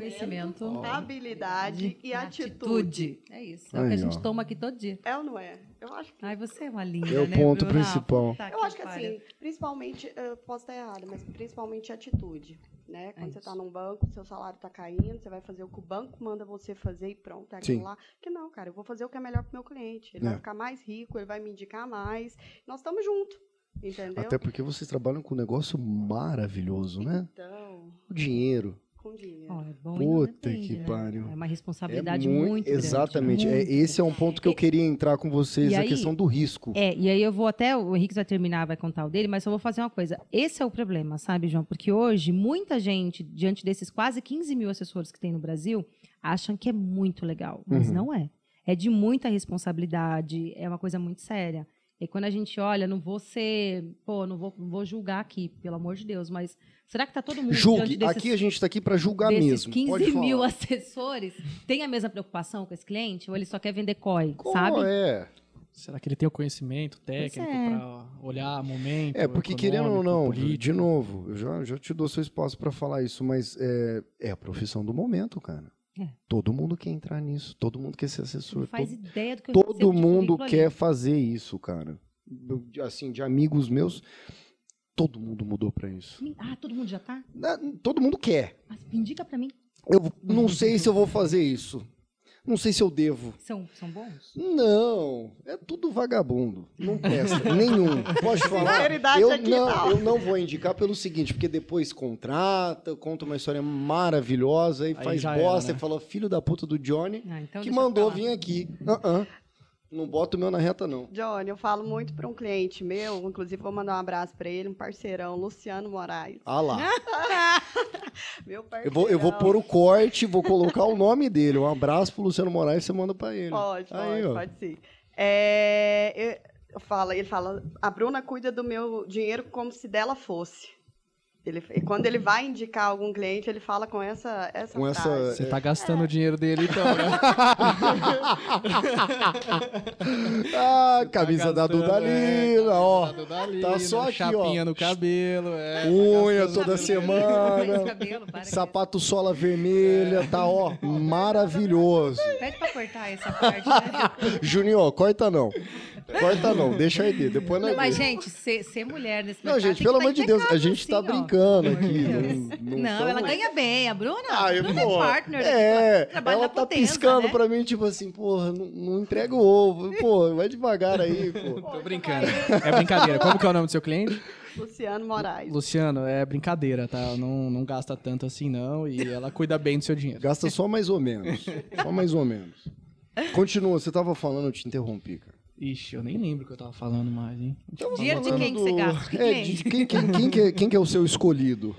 Conhecimento, habilidade e atitude. É isso. É o que a gente ó. toma aqui todo dia. É ou não é? Eu acho que Ai, você é uma linda, É o né, ponto Bruna? principal. Puta Eu acho que assim, principalmente, eu posso estar errada, mas principalmente atitude, né? Quando É você está num banco, seu salário está caindo, você vai fazer o que o banco manda você fazer e pronto, é Sim. aquilo lá. Que não, cara, eu vou fazer o que é melhor pro meu cliente. Ele É. vai ficar mais rico, ele vai me indicar mais. Nós estamos juntos, entendeu? Até porque vocês trabalham com um negócio maravilhoso, né? Então, O dinheiro. Com. Ó, é bom Puta depende, que né? pariu. É uma responsabilidade mui- muito, grande. Exatamente. É, Muito esse é um ponto que eu queria entrar com vocês, E a aí- questão do risco. É, e aí eu vou até, o Henrique vai terminar, vai contar o dele, mas só vou fazer uma coisa. Esse é o problema, sabe, João? Porque hoje, muita gente, diante desses quase 15 mil assessores que tem no Brasil, acham que é muito legal, mas Uhum. não é. É de muita responsabilidade, é uma coisa muito séria. E quando a gente olha, não vou ser, pô, não vou, não vou julgar aqui, pelo amor de Deus, mas será que tá todo mundo Julgue. desses, Aqui a gente está aqui para julgar desses mesmo. 15 Pode falar. mil assessores, tem a mesma preocupação com esse cliente ou ele só quer vender COI, Como sabe? é? Será que ele tem o conhecimento técnico é. para olhar momento? É, porque querendo ou não, político? de novo, eu já, já te dou seu espaço para falar isso, mas é, é a profissão do momento, cara. É. Todo mundo quer entrar nisso, todo mundo quer ser assessor. Não faz todo ideia do que eu todo mundo quer fazer isso, cara. Assim, de amigos meus, todo mundo mudou para isso. Ah, todo mundo já tá? Todo mundo quer. Mas indica pra mim. Eu não sei se eu vou fazer isso. Não sei se eu devo. São, são bons? Não, é tudo vagabundo. Não presta. Nenhum. Pode falar. Eu não, não. eu não vou indicar pelo seguinte, porque depois contrata, conta uma história maravilhosa e Aí faz bosta era, né? e fala, filho da puta do Johnny, Ah, então que mandou vir aqui. Ah, ah. Não bota o meu na reta, não. Johnny, eu falo muito para um cliente meu, inclusive vou mandar um abraço para ele, um parceirão, Luciano Moraes. Ah lá. Meu Eu parceirão. vou, eu vou pôr o corte, vou colocar o nome dele. Um abraço pro Luciano Moraes, você manda pra ele. Pode, Aí, pode, ó. pode sim. É, eu- eu falo, ele fala, a Bruna cuida do meu dinheiro como se dela fosse. Ele, e quando ele vai indicar algum cliente, ele fala com essa, essa Com essa-. Você tá gastando o dinheiro dele, então, né? Ah, camisa da gastando, Dudalina, ó. Tá Dudalina, Tá só aqui, ó. Chapinha no cabelo, é. Unha tá toda semana. Cabelo, Sapato sola vermelha, tá ó, maravilhoso. Pede pra cortar essa parte, né? Juninho, ó, corta não. Corta não, deixa aí, depois nós Não, mas, gente, ser, ser mulher nesse Não, gente, pelo que amor tá de Deus, a gente tá sim, ó. brincando aqui. Deus. Não, Não, ela ganha bem. A Bruna, Ah, a eu, Bruna pô, é partner. É, trabalha ela tá Potenza, piscando né? pra mim, tipo assim, porra, não, não entrega o ovo. Pô, vai devagar aí, pô. Tô brincando. É brincadeira. Como que é o nome do seu cliente? Luciano Moraes. Luciano, é brincadeira, tá? Não, não gasta tanto assim, não. E ela cuida bem do seu dinheiro. Gasta só mais ou menos. Só mais ou menos. Continua, você tava falando, eu te interrompi, cara. Ixi, eu nem lembro o que eu tava falando mais, hein? Dinheiro de quem que você gasta? De É, quem? de quem, quem, quem, que é, quem que é o seu escolhido?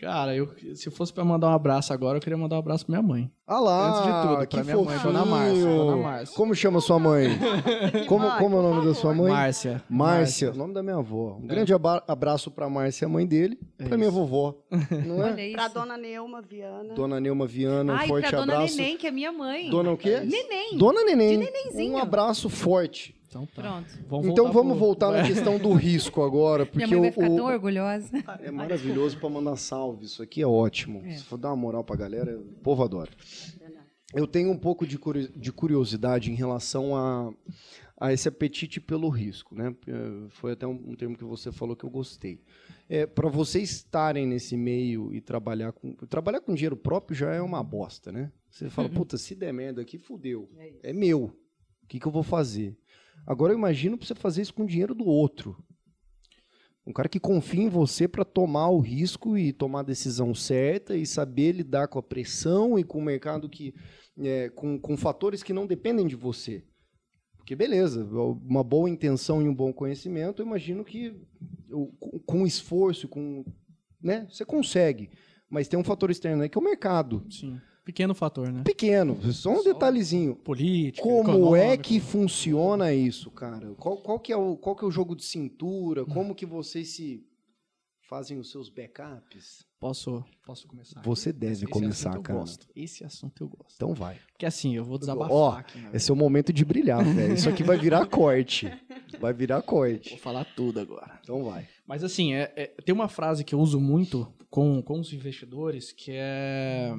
Cara, eu, se fosse pra mandar um abraço agora, eu queria mandar um abraço pra minha mãe. Ah lá, Antes de tudo, que pra minha mãe, fofinho. Dona Márcia, Dona Márcia. Como chama sua mãe? Como, mãe, como é o nome da sua mãe? Márcia. Márcia, o nome da minha avó. Um grande aba- abraço pra Márcia, mãe dele, É pra minha vovó. Não é? Olha isso. Pra dona Neuma Viana. Dona Neuma Viana, um Ai, forte pra dona abraço. Neném, que é minha mãe. Dona o quê? Neném. Dona Neném. De nenenzinho. Um abraço forte. Então tá. Pronto. Vamos então vamos pro- voltar na questão do risco agora, porque Minha mãe vai o- ficar o- tão orgulhosa. é maravilhoso para mandar salve. Isso aqui é ótimo. É. Se for dar uma moral pra galera, o povo adora. Eu tenho um pouco de curi- de curiosidade em relação a, a esse apetite pelo risco, né? Eh, Foi até um, um termo que você falou que eu gostei. É, para vocês estarem nesse meio e trabalhar com trabalhar com dinheiro próprio já é uma bosta, né? Você fala, puta, se der merda aqui, fudeu. É meu. O que, que eu vou fazer? Agora eu imagino você fazer isso com o dinheiro do outro. Um cara que confia em você para tomar o risco e tomar a decisão certa e saber lidar com a pressão e com o mercado que. é, com, com fatores que não dependem de você. Porque, beleza, uma boa intenção e um bom conhecimento, eu imagino que com esforço, com. Né, você consegue. Mas tem um fator externo aí que é o mercado. Sim. Pequeno fator, né? Pequeno, só um Só- detalhezinho. Política. Como é que funciona isso, cara? Qual, qual que é o, qual que é o jogo de cintura? Como que vocês se fazem os seus backups? Posso, posso começar? Você deve Esse começar, assunto eu cara. gosto. Esse assunto eu gosto. Então vai. Porque assim, eu vou desabafar Ó, aqui. né? Esse é o momento de brilhar, velho. Isso aqui vai virar corte. Vai virar Vou corte. falar tudo agora. Então vai. Mas assim, é- é- tem uma frase que eu uso muito com, com os investidores, que é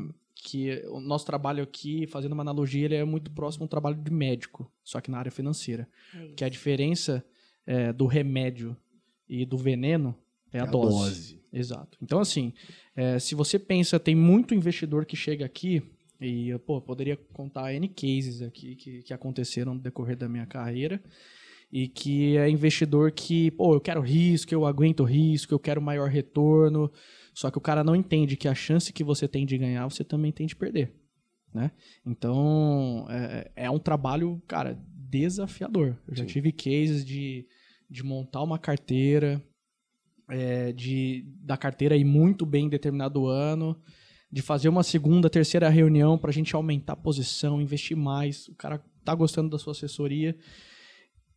que o nosso trabalho aqui, fazendo uma analogia, ele é muito próximo ao trabalho de médico, só que na área financeira. É. Que a diferença é, do remédio e do veneno é a, dose. Exato. Então, assim, é, se você pensa, tem muito investidor que chega aqui, e eu, pô, poderia contar N cases aqui que, que aconteceram no decorrer da minha carreira, e que é investidor que, pô, eu quero risco, eu aguento risco, eu quero maior retorno, só que o cara não entende que a chance que você tem de ganhar, você também tem de perder, né? Então, é, é um trabalho, cara, desafiador. Eu já Sim. tive cases de, de montar uma carteira, é, de da carteira ir muito bem em determinado ano, de fazer uma segunda, terceira reunião para a gente aumentar a posição, investir mais. O cara tá gostando da sua assessoria.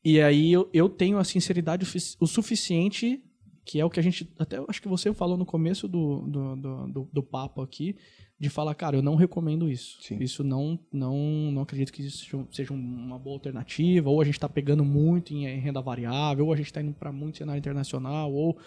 E aí eu, eu tenho a sinceridade o suficiente, que é o que a gente. Até acho que você falou no começo do, do, do, do- do papo aqui, de falar, cara, eu não recomendo isso. Sim. Isso não, não, não acredito que isso seja um- uma boa alternativa, ou a gente está pegando muito em, em renda variável, ou a gente está indo para muito cenário internacional, ou.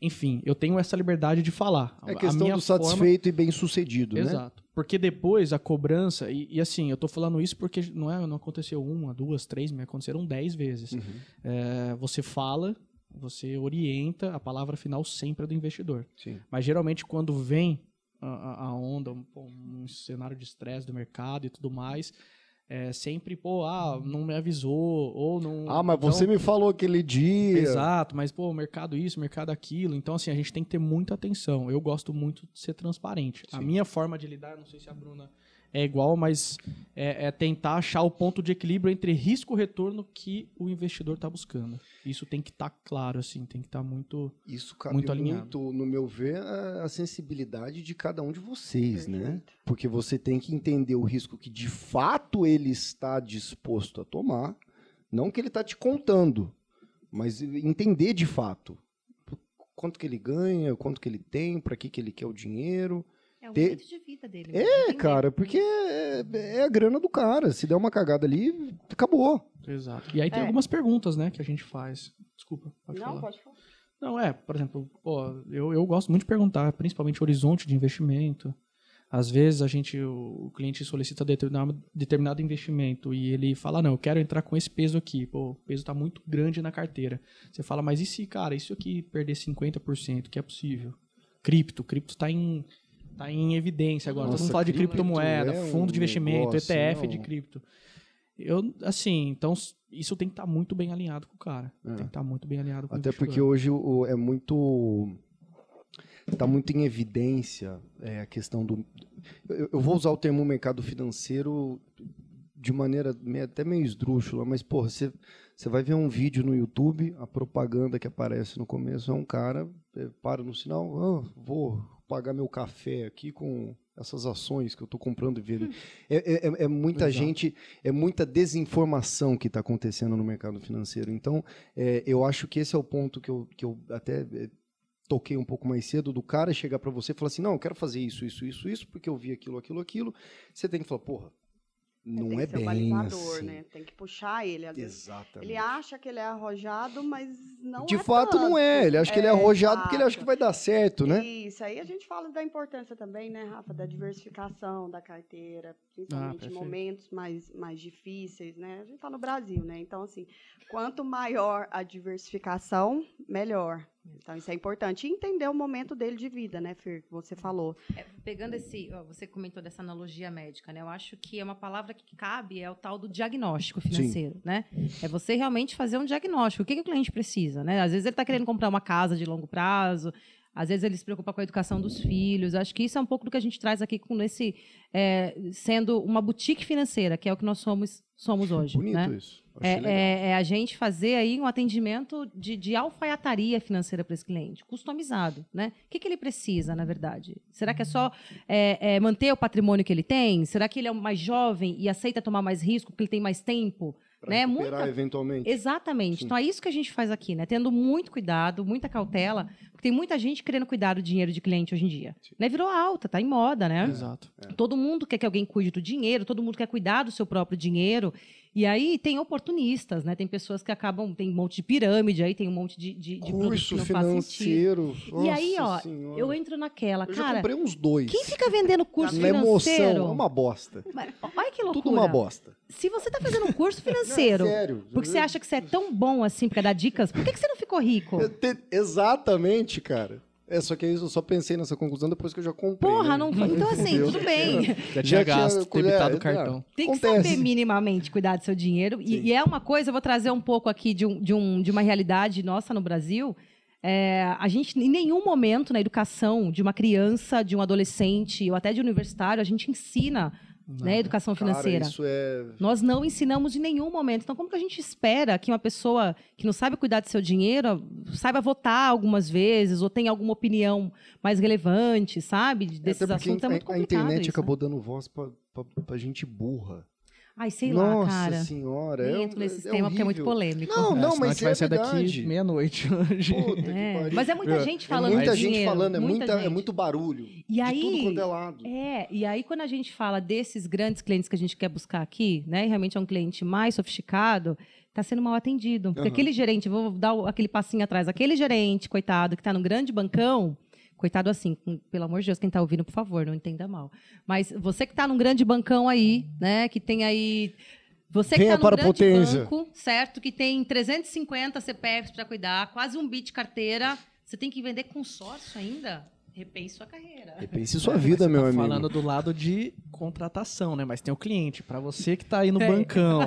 Enfim, eu tenho essa liberdade de falar. É A questão minha do forma- satisfeito e bem sucedido, né? Exato. Porque depois a cobrança, e, e assim, eu tô falando isso porque não, é, não aconteceu uma, duas, três, me aconteceram dez vezes. Uhum. É, você fala, você orienta, a palavra final sempre é do investidor. Sim. Mas geralmente quando vem a, a- a onda, um, um cenário de estresse do mercado e tudo mais, é sempre, pô, ah, não me avisou, ou não. Ah, mas então- você me falou aquele dia. Exato, mas pô, mercado isso, mercado aquilo. Então, assim, a gente tem que ter muita atenção. Eu gosto muito de ser transparente. A Sim. minha forma de lidar, não sei se a Bruna é igual, mas é, é tentar achar o ponto de equilíbrio entre risco e retorno que o investidor está buscando. Isso tem que estar claro, assim, tem que estar muito. Isso cabe Muito muito, alinhado. no meu ver, a, a sensibilidade de cada um de vocês, né? Porque você tem que entender o risco que de fato ele está disposto a tomar, não que ele está te contando, mas entender de fato quanto que ele ganha, quanto que ele tem, para que que ele quer o dinheiro. É o Ter- jeito de vida dele. É, cara, porque é, é a grana do cara. Se der uma cagada ali, acabou. Exato. E aí tem É. algumas perguntas, né, que a gente faz. Desculpa, pode Não, falar. pode falar. Não, é, por exemplo, pô, eu, eu gosto muito de perguntar, principalmente horizonte de investimento. Às vezes a gente, o, o cliente solicita determinado, determinado investimento e ele fala, não, eu quero entrar com esse peso aqui. Pô, o peso está muito grande na carteira. Você fala, mas e se, cara, isso aqui perder 50%, que é possível? Cripto, cripto está em, tá em evidência agora. Todo Nossa, mundo fala de cripto criptomoeda, é um fundo de investimento, negócio, ETF de não. cripto. Eu, assim, então isso tem que estar muito bem alinhado com o cara. É. Tem que estar muito bem alinhado com o Até investidor. porque hoje o- é muito. Está muito em evidência é, a questão do. Eu, eu vou usar o termo mercado financeiro de maneira meio- até meio esdrúxula, mas, porra, você você vai ver um vídeo no YouTube, a propaganda que aparece no começo é um cara, é, para no sinal, "Ah, vou pagar meu café aqui com essas ações que eu estou comprando e vendo. É, é- é- é muita Exato. gente, é muita desinformação que está acontecendo no mercado financeiro. Então, é, eu acho que esse é o ponto que eu, que eu até é, toquei um pouco mais cedo, do cara chegar para você e falar assim, não, eu quero fazer isso, isso, isso, isso, porque eu vi aquilo, aquilo, aquilo. Você tem que falar, porra, Não tem é o bem balizador, assim. né? Tem que puxar ele. Às vezes. Exatamente. Ele acha que ele é arrojado, mas não De é fato não é. tanto. Ele acha que ele é É, arrojado porque ele acha exato. que vai dar certo, né? Isso, aí a gente fala da importância também, né, Rafa, da diversificação da carteira, principalmente em perfeito. momentos mais, mais difíceis, né? A gente está no Brasil, né? Então, assim, quanto maior a diversificação, melhor. Então, isso é importante. E entender o momento dele de vida, né, Fer, que você falou. É, pegando esse, ó, você comentou dessa analogia médica, né? Eu acho que é uma palavra que cabe é o tal do diagnóstico financeiro, né? É você realmente fazer um diagnóstico. O que, que o cliente precisa, né? Às vezes ele está querendo comprar uma casa de longo prazo. Às vezes ele se preocupa com a educação dos filhos. Acho que isso é um pouco do que a gente traz aqui com esse é, sendo uma boutique financeira, que é o que nós somos, somos hoje. Bonito né? isso. É, é- é a gente fazer aí um atendimento de, de alfaiataria financeira para esse cliente, customizado, né? O que, que ele precisa, na verdade? Será que é só é, é, manter o patrimônio que ele tem? Será que ele é mais jovem e aceita tomar mais risco porque ele tem mais tempo? Pra né? Muita- eventualmente. Exatamente. Sim. Então é isso que a gente faz aqui, né? Tendo muito cuidado, muita cautela, porque tem muita gente querendo cuidar do dinheiro de cliente hoje em dia. Né? Virou alta, tá em moda, né? Exato. Todo mundo quer que alguém cuide do dinheiro, todo mundo quer cuidar do seu próprio dinheiro. E aí tem oportunistas, né? Tem pessoas que acabam, tem um monte de pirâmide, aí tem um monte de, de, de Curso não faz sentido. financeiro. E aí, ó, Senhora. eu entro naquela, Eu cara. comprei uns dois. Quem fica vendendo curso Na emoção, financeiro? é uma bosta. Mas, Olha que loucura. Tudo uma bosta. Se você tá fazendo um curso financeiro, Não, é sério. porque você acha que você é tão bom assim pra dar dicas, por que, que você não ficou rico? Te- Exatamente, cara. É, só que eu só pensei nessa conclusão depois que eu já comprei. Porra, né? não foi. Então, assim, tudo bem. Já tinha gasto, colher- debitado é, o cartão. Tem que Acontece. saber minimamente cuidar do seu dinheiro. E, e é uma coisa, eu vou trazer um pouco aqui de, um, de, um, de uma realidade nossa no Brasil. É, a gente, em nenhum momento na educação de uma criança, de um adolescente ou até de universitário, a gente ensina né, educação Cara, financeira. isso é... Nós não ensinamos em nenhum momento. Então, como que a gente espera que uma pessoa que não sabe cuidar do seu dinheiro saiba votar algumas vezes ou tenha alguma opinião mais relevante, sabe? Desses Até porque assuntos é muito a, a complicado internet isso, né? acabou dando voz pra gente burra. Ai, sei Nossa lá, cara. senhora. Nem é, entro nesse é tema porque é muito horrível. polêmico. Não, É, não, mas vai é sair daqui meia-noite hoje. Puta que É, pariu. mas é muita gente É falando muita de gente dinheiro, falando, é, muita muita, é gente. muito barulho. E de aí- tudo quanto é lado. É, e aí quando a gente fala desses grandes clientes que a gente quer buscar aqui, né, e realmente é um cliente mais sofisticado, está sendo mal atendido. Porque Aham. aquele gerente, vou dar aquele passinho atrás, aquele gerente, coitado, que está num grande bancão, coitado assim, pelo amor de Deus, quem está ouvindo, por favor, não entenda mal. Mas você que está num grande bancão aí, né, que tem aí... Você que está num grande potência. banco, certo, que tem 350 CPFs para cuidar, quase um bit carteira, você tem que vender consórcio ainda? Repense sua carreira. Repense sua é, vida, tá meu tá amigo. Falando do lado de contratação, né? Mas tem o cliente. Para você que tá aí no é. bancão,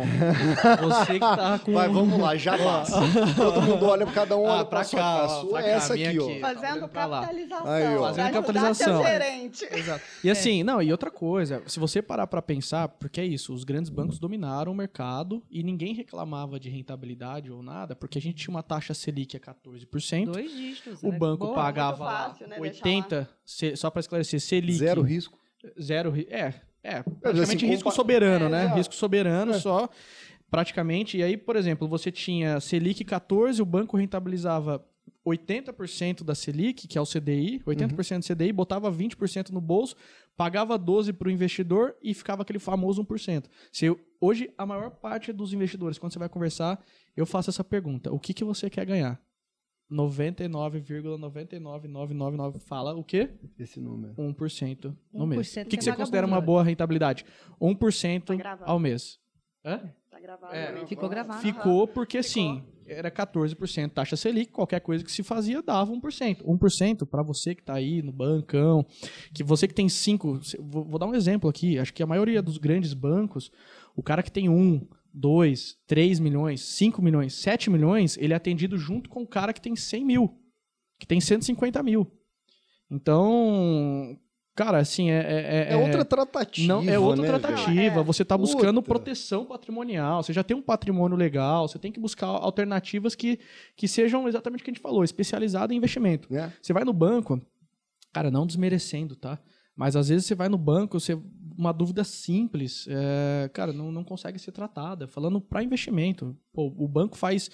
você que tá com. Vai, vamos lá, já passa. Todo mundo olha, cada um olha ah, pra, cá. Sua é essa aqui, ó. Fazendo tá capitalização. Aí, ó. Fazendo capitalização. Gerente. Exato. E assim, é. não, e outra coisa, se você parar para pensar, porque é isso, os grandes bancos dominaram o mercado e ninguém reclamava de rentabilidade ou nada, porque a gente tinha uma taxa Selic a 14%. Dois dígitos. O né? banco Boa, pagava fácil, né? 80 isenta, se, só para esclarecer, Selic. Zero risco. Zero risco. É, é. Praticamente assim, risco soberano, é, né? É. Risco soberano é. só. Praticamente. E aí, por exemplo, você tinha Selic 14, o banco rentabilizava 80% da Selic, que é o CDI, 80% uhum. do CDI, botava 20% no bolso, pagava 12% para o investidor e ficava aquele famoso 1%. Se hoje, a maior parte dos investidores, quando você vai conversar, eu faço essa pergunta: o que, que você quer ganhar? 99,99999 fala o quê? Esse número. 1% no 1% mês. O que, que que você é considera uma boa rentabilidade? 1% Tá ao mês. Hã? Tá gravado. É? Ficou gravado. Ficou porque, sim, era 14% taxa Selic, qualquer coisa que se fazia dava 1%. 1% para você que está aí no bancão, que você que tem 5... Vou, vou dar um exemplo aqui. Acho que a maioria dos grandes bancos, o cara que tem 1, 2, 3 milhões, 5 milhões, 7 milhões, ele é atendido junto com o cara que tem 100 mil, que tem 150 mil. Então, cara, assim, é... é- É, outra tratativa. não, é outra né, tratativa. velho? É. Você está buscando Outra. proteção patrimonial. Você já tem um patrimônio legal. Você tem que buscar alternativas que, que sejam exatamente o que a gente falou, especializado em investimento. Né? Você vai no banco, cara, não desmerecendo, tá? Mas às vezes você vai no banco, você uma dúvida simples, é, cara, não, não consegue ser tratada. Falando para investimento, pô, o banco faz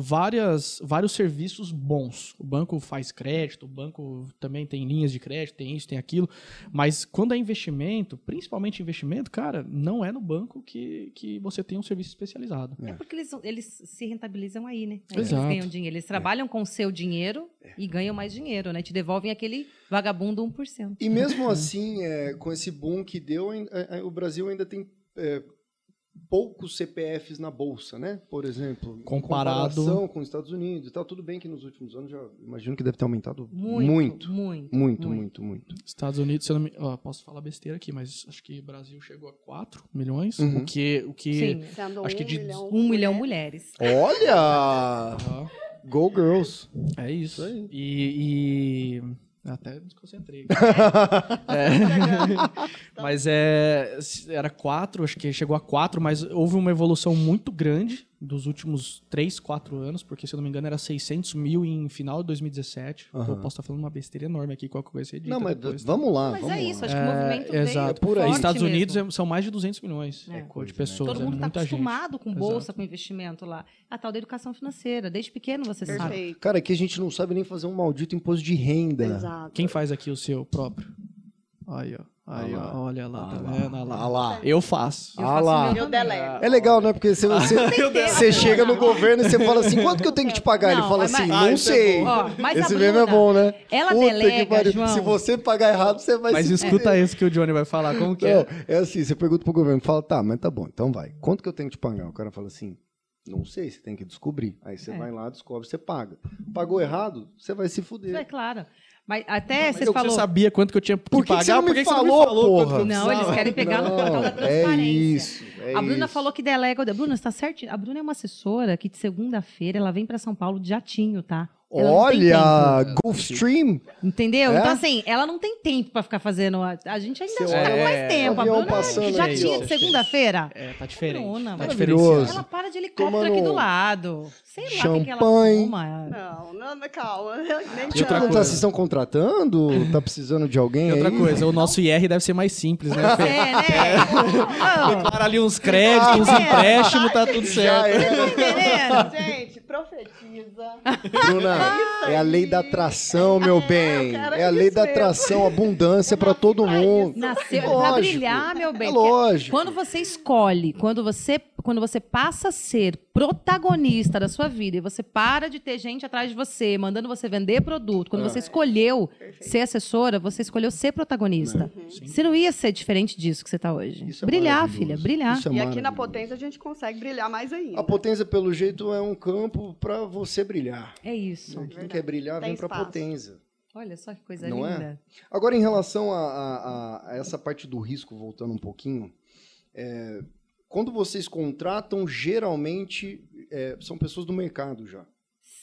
várias, vários serviços bons. O banco faz crédito, o banco também tem linhas de crédito, tem isso, tem aquilo. Mas quando é investimento, principalmente investimento, cara, não é no banco que, que você tem um serviço especializado. É porque eles, eles se rentabilizam aí, né? Aí Exato. Eles ganham dinheiro. Eles trabalham com o seu dinheiro e ganham mais dinheiro, né? Te devolvem aquele vagabundo 1%. E mesmo assim, é, com esse boom que deu, é, é, o Brasil ainda tem é, poucos CPFs na bolsa, né? Por exemplo, em Comparado- com os Estados Unidos e tal. Tudo bem que nos últimos anos já imagino que deve ter aumentado Muito, muito, muito, muito, muito, muito. Estados Unidos, se eu não me, ó, posso falar besteira aqui, mas acho que o Brasil chegou a 4 milhões, Uhum. o que o que Sim. Acho que de milhão, Um milhão mulheres. Olha, go girls. é isso. Isso aí. E, e até desconcentrei. É. mas é era 4, acho que chegou a 4, mas houve uma evolução muito grande dos últimos 3, 4 anos, porque se eu não me engano era 600 mil em final de 2017. Aham. Eu posso estar falando uma besteira enorme aqui, qualquer coisa você edita Não, mas depois. vamos lá, Mas vamos é lá. isso, acho que o movimento É, veio exato. por aí. Estados mesmo. Unidos é- são mais de 200 milhões É. pô, de Coisa, né? pessoas. Todo é mundo está gente. acostumado com bolsa, Exato. com investimento lá. A tal da educação financeira. Desde pequeno você sabe. Perfeito. Cara, aqui a gente não sabe nem fazer um maldito imposto de renda. Exato. Quem faz aqui o seu próprio? Aí, ó. Aí, Ah. Olha lá, Ah tá lá. vendo? Olha lá. Ah lá. Eu faço. Eu Ah faço lá. Eu. É legal, né? Porque você, você, você chega no governo e você fala assim, quanto que eu tenho que te pagar? Ele Não, fala mas- assim, Ah, não é sei. Ó, Esse meme é bom, né? Ela Puta que delega. João. Se você pagar errado, você vai Mas se escuta isso que o Johnny vai falar. Como que Não, é? é assim, você pergunta pro governo, fala, tá, mas tá bom, então vai. Quanto que eu tenho que te pagar? O cara fala assim, não sei, você tem que descobrir. Aí você É. vai lá, descobre, você paga. Pagou errado, você vai se fuder. É claro. Mas até Mas você eu, falou. você sabia quanto que eu tinha que Por que que pagar? você não me por que que falou, você não me falou Não, eles querem pegar no portal da é transparência. isso. é a Bruna isso. falou que delega. Bruna, está certo? A Bruna é uma assessora que de segunda-feira ela vem para São Paulo de jatinho, tá? Ela Olha, Gulfstream. entendeu? É? Então, assim, ela não tem tempo pra ficar fazendo. A, a gente ainda Você fica olha, mais é, tempo. A avião Bruna passando já tinha segunda-feira. É, tá diferente. Bruna, tá diferenciado. Ela para de helicóptero Tomando aqui do lado. Sei lá o que, que ela champanhe. toma. Não, não, não, calma. Nem E Deixa eu outra perguntar, vocês estão contratando? Tá precisando de alguém E outra aí? coisa, o nosso IR deve ser mais simples, né? Fê? É, né? Declara ali uns créditos, uns É. empréstimos, tá tudo Já certo. é. tá entendendo? Gente, profetiza. Bruna, é a lei da atração, meu bem. cara, É a é lei da mesmo. atração, abundância pra todo mundo. Nasceu pra Lógico. brilhar, meu bem. É lógico. Quando você escolhe, quando você, quando você passa a ser protagonista da sua vida e você para de ter gente atrás de você, mandando você vender produto, quando É. você escolheu ser assessora, você escolheu ser protagonista. Você não ia ser diferente disso que você está hoje. Isso é brilhar, maravilhoso. filha, brilhar. Isso é E aqui na potência a gente consegue brilhar mais ainda. A potência, pelo jeito, é um campo pra você brilhar. É isso. Quem quer brilhar, Tem vem pra espaço. potência. Olha só que coisa Não é? linda. Agora, em relação a, a- a- a essa parte do risco, voltando um pouquinho, é, quando vocês contratam, geralmente é, são pessoas do mercado já.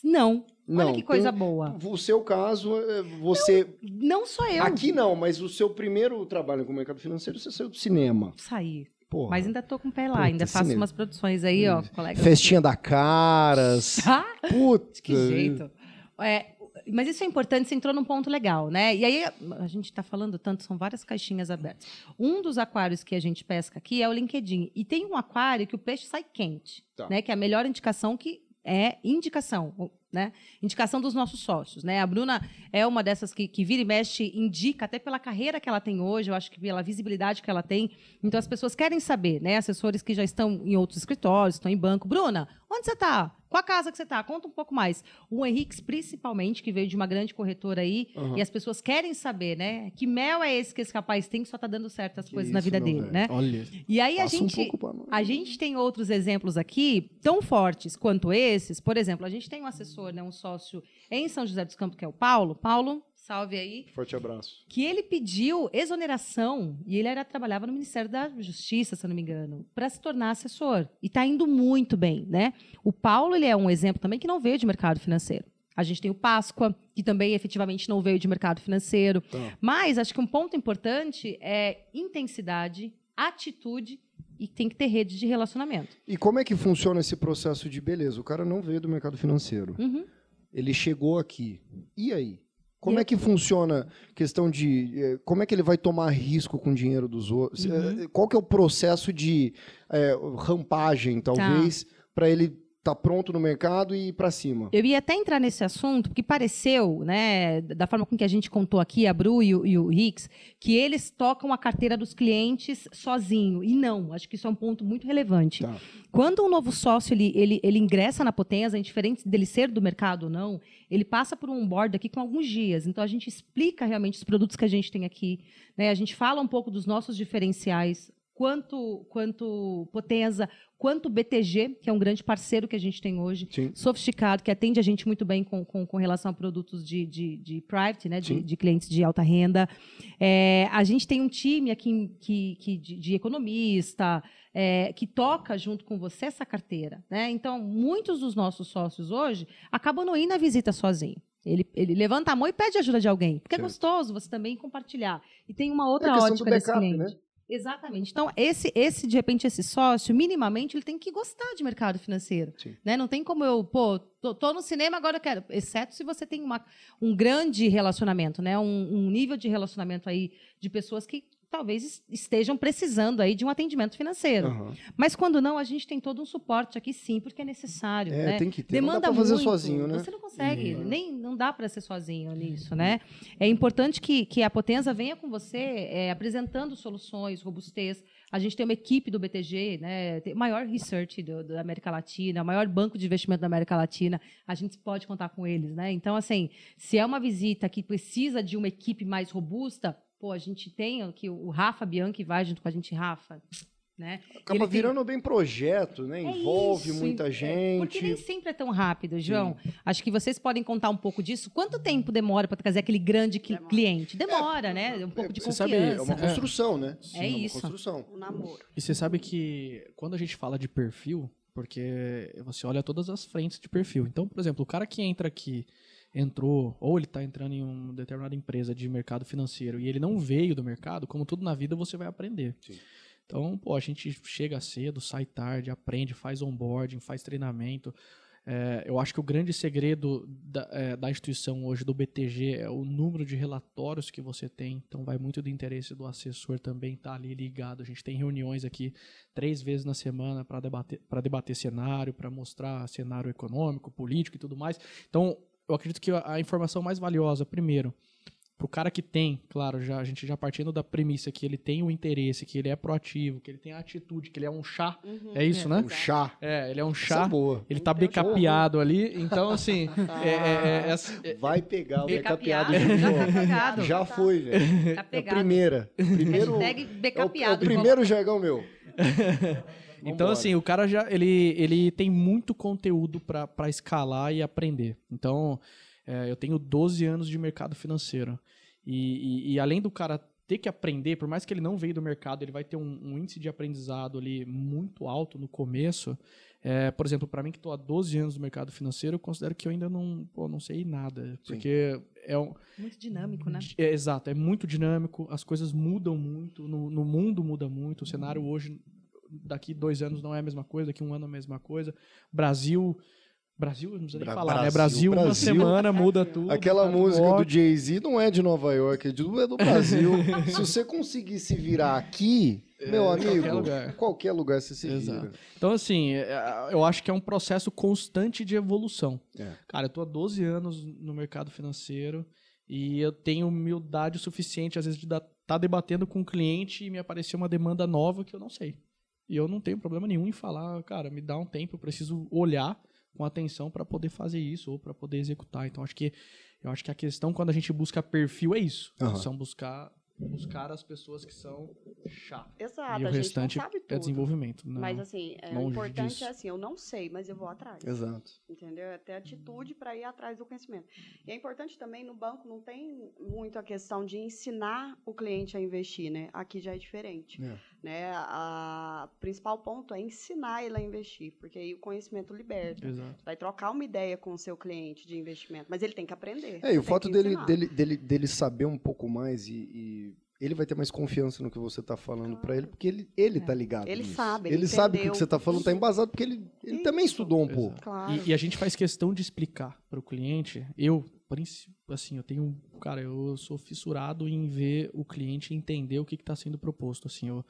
Não. Não, Olha que coisa tem- boa. O seu caso, é, você. Não sou eu. Aqui não, mas o seu primeiro trabalho com o mercado financeiro, você saiu do cinema. Saí. Porra. Mas ainda tô com o pé lá. Puta, ainda faço cinema. umas produções aí, ó, colega. Festinha da Caras. Puta. Que jeito. É, mas isso é importante, você entrou num ponto legal, né? E aí, a gente está falando tanto, são várias caixinhas abertas. Um dos aquários que a gente pesca aqui é o LinkedIn. E tem um aquário que o peixe sai quente, Tá. né? Que é a melhor indicação que é indicação, né? Indicação dos nossos sócios, né? A Bruna é uma dessas que, que vira e mexe, indica até pela carreira que ela tem hoje, eu acho que pela visibilidade que ela tem. Então as pessoas querem saber, né? Assessores que já estão em outros escritórios, estão em banco. Bruna, onde você está? Qual a casa que você está? Conta um pouco mais. O Henrique, principalmente, que veio de uma grande corretora aí, Aham. e as pessoas querem saber, né? Que mel é esse que esse rapaz tem que só está dando certo as Que coisas na isso, vida meu dele, velho. né? Olha. E aí a Passa um gente. nós. A gente tem outros exemplos aqui tão fortes quanto esses. Por exemplo, a gente tem um assessor, né, um sócio em São José dos Campos, que é o Paulo. Paulo, salve aí. Forte abraço. Que ele pediu exoneração, e ele era, trabalhava no Ministério da Justiça, se eu não me engano, para se tornar assessor. E está indo muito bem, né? O Paulo ele é um exemplo também que não veio de mercado financeiro. A gente tem o Páscoa, que também efetivamente não veio de mercado financeiro. Tá. Mas acho que um ponto importante é intensidade, atitude e tem que ter rede de relacionamento. E como é que funciona esse processo de beleza? O cara não veio do mercado financeiro. Uhum. Ele chegou aqui. E aí? Como é que funciona a questão de. eh, Como é que ele vai tomar risco com o dinheiro dos outros? Uhum. Eh, Qual que é o processo de eh, rampagem, talvez, Tá. para ele tá pronto no mercado e ir para cima. Eu ia até entrar nesse assunto, porque pareceu, né, da forma com que a gente contou aqui, a Bru e o, e o Hicks, que eles tocam a carteira dos clientes sozinho. E não, acho que isso é um ponto muito relevante. Tá. Quando um novo sócio ele, ele, ele ingressa na Potenza, indiferente dele ser do mercado ou não, ele passa por um board aqui com alguns dias. Então a gente explica realmente os produtos que a gente tem aqui, né? A gente fala um pouco dos nossos diferenciais, quanto quanto Potenza, quanto BTG, que é um grande parceiro que a gente tem hoje, Sim. sofisticado, que atende a gente muito bem com, com, com relação a produtos de, de, de private, né, de, de clientes de alta renda. É, a gente tem um time aqui que, que de, de economista, é, que toca junto com você essa carteira. Né? Então, muitos dos nossos sócios hoje acabam não indo na visita sozinho. Ele, ele levanta a mão e pede ajuda de alguém. Porque Certo. é gostoso você também compartilhar. E tem uma outra É questão do ótica desse backup, cliente. né? Exatamente. Então, esse, esse, de repente, esse sócio, minimamente, ele tem que gostar de mercado financeiro. Sim. Né? Não tem como eu, pô, tô, tô no cinema, agora eu quero. Exceto se você tem uma, um grande relacionamento, né? Um, um nível de relacionamento aí de pessoas que talvez es- estejam precisando aí de um atendimento financeiro. Aham. Mas quando não, a gente tem todo um suporte aqui, sim, porque é necessário. É, né? tem que ter. não Demanda dá pra fazer muito. sozinho, né? Você não consegue, Uhum. nem não dá para ser sozinho nisso, né? É importante que, que a Potenza venha com você é, apresentando soluções, robustez. A gente tem uma equipe do BTG, né? Tem o maior research do, da América Latina, o maior banco de investimento da América Latina. A gente pode contar com eles, né? Então, assim, se é uma visita que precisa de uma equipe mais robusta, pô, a gente tem aqui o Rafa Bianchi vai junto com a gente, Rafa, né? Acaba Ele tem- virando bem projeto, né? é Envolve isso, muita é, gente. Porque nem sempre é tão rápido, João. Acho que vocês podem contar um pouco disso. Quanto tempo demora para trazer aquele grande Demora. cliente? Demora, né? Um pouco de Você confiança. sabe, é uma construção, né? É uma isso. construção. Um namoro. E você sabe que quando a gente fala de perfil, porque você olha todas as frentes de perfil. Então, por exemplo, o cara que entra aqui, entrou, ou ele está entrando em uma determinada empresa de mercado financeiro e ele não veio do mercado, como tudo na vida, você vai aprender. Sim. Então, pô, a gente chega cedo, sai tarde, aprende, faz onboarding, faz treinamento. É, eu acho que o grande segredo da, é, da instituição hoje, do BTG, é o número de relatórios que você tem. Então, vai muito do interesse do assessor também estar ali ligado. A gente tem reuniões aqui três vezes na semana para debater, pra debater cenário, para mostrar cenário econômico, político e tudo mais. Então, eu acredito que a, a informação mais valiosa, primeiro, para o cara que tem, claro, já, a gente já partindo da premissa que ele tem o interesse, que ele é proativo, que ele tem a atitude, que ele é um chá. Uhum. É isso, né? O chá. É, ele é um Essa chá. é boa. Ele tá um becapeado ali, então assim, é, é- é- é- Vai pegar o Becapeado. becapeado de Tá novo. pegado. Já foi, velho. Tá É a pegado. primeira. Primeiro, Hashtag é o, é o becapeado. primeiro jargão meu. então assim, o cara já ele, ele tem muito conteúdo para escalar e aprender. Então, é, eu tenho 12 anos de mercado financeiro. E, e- e além do cara ter que aprender, por mais que ele não veio do mercado, ele vai ter um, um índice de aprendizado ali muito alto no começo. É, por exemplo, para mim que estou há 12 anos no mercado financeiro, eu considero que eu ainda não, pô, não sei nada. Porque é um, Muito dinâmico, né? É, exato, é muito dinâmico, as coisas mudam muito, no, no mundo muda muito, o cenário hoje, daqui dois anos não é a mesma coisa, daqui um ano é a mesma coisa. Brasil, Brasil, não precisa nem Bra- falar, né? Brasil, Brasil, uma semana muda tudo. Aquela tá música do Jay-Z não é de Nova York, é do, é do Brasil. se você conseguir se virar aqui, meu em amigo, qualquer lugar. qualquer lugar você se Exato. vira. Então, assim, é, eu acho que é um processo constante de evolução. É. Cara, eu tô há 12 anos no mercado financeiro e eu tenho humildade suficiente, às vezes, de estar tá debatendo com um cliente e me aparecer uma demanda nova que eu não sei. E eu não tenho problema nenhum em falar, cara, me dá um tempo, eu preciso olhar com atenção para poder fazer isso ou para poder executar. Então, acho que eu acho que a questão quando a gente busca perfil é isso. Aham. São buscar buscar as pessoas que são chá. Exato, e o a gente restante não sabe é desenvolvimento. Não. Mas assim, é, o importante disso. é assim, eu não sei, mas eu vou atrás. Exato. Entendeu? É ter atitude para ir atrás do conhecimento. E é importante também, no banco não tem muito a questão de ensinar o cliente a investir, né? Aqui já é diferente. É. Né? A- O principal ponto é ensinar ele a investir, porque aí o conhecimento liberta. Exato. Vai trocar uma ideia com o seu cliente de investimento, mas ele tem que aprender. É, e o fato dele, dele, dele, dele saber um pouco mais e, e ele vai ter mais confiança no que você está falando para ele, porque ele, ele tá ligado. Ele nisso. sabe, ele Ele sabe que o que você está falando está embasado, porque ele, ele também estudou um Exato. pouco. Claro. E, e a gente faz questão de explicar para o cliente. Eu, assim, eu tenho, cara, eu sou fissurado em ver o cliente entender o que está sendo proposto. Assim, eu,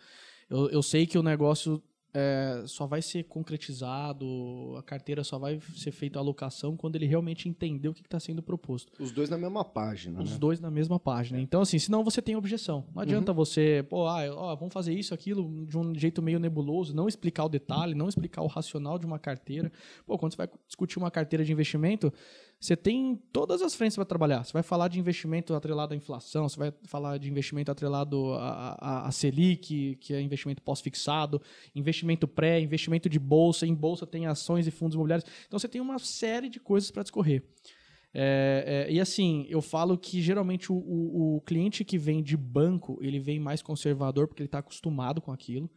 eu, eu sei que o negócio é, só vai ser concretizado, a carteira só vai ser feita a alocação quando ele realmente entender o que está sendo proposto. Os dois na mesma página, Os né? dois na mesma página. Então, assim, senão você tem objeção. Não adianta você, pô, ah, ó, vamos fazer isso, aquilo, de um jeito meio nebuloso, não explicar o detalhe, não explicar o racional de uma carteira. Pô, quando você vai discutir uma carteira de investimento, você tem todas as frentes para trabalhar. Você vai falar de investimento atrelado à inflação, você vai falar de investimento atrelado à, à, à Selic, que é investimento pós-fixado, investimento pré, investimento de bolsa. Em bolsa tem ações e fundos imobiliários. Então você tem uma série de coisas para discorrer. É, é, e assim, eu falo que geralmente o, o, o cliente que vem de banco, ele vem mais conservador porque ele está acostumado com aquilo.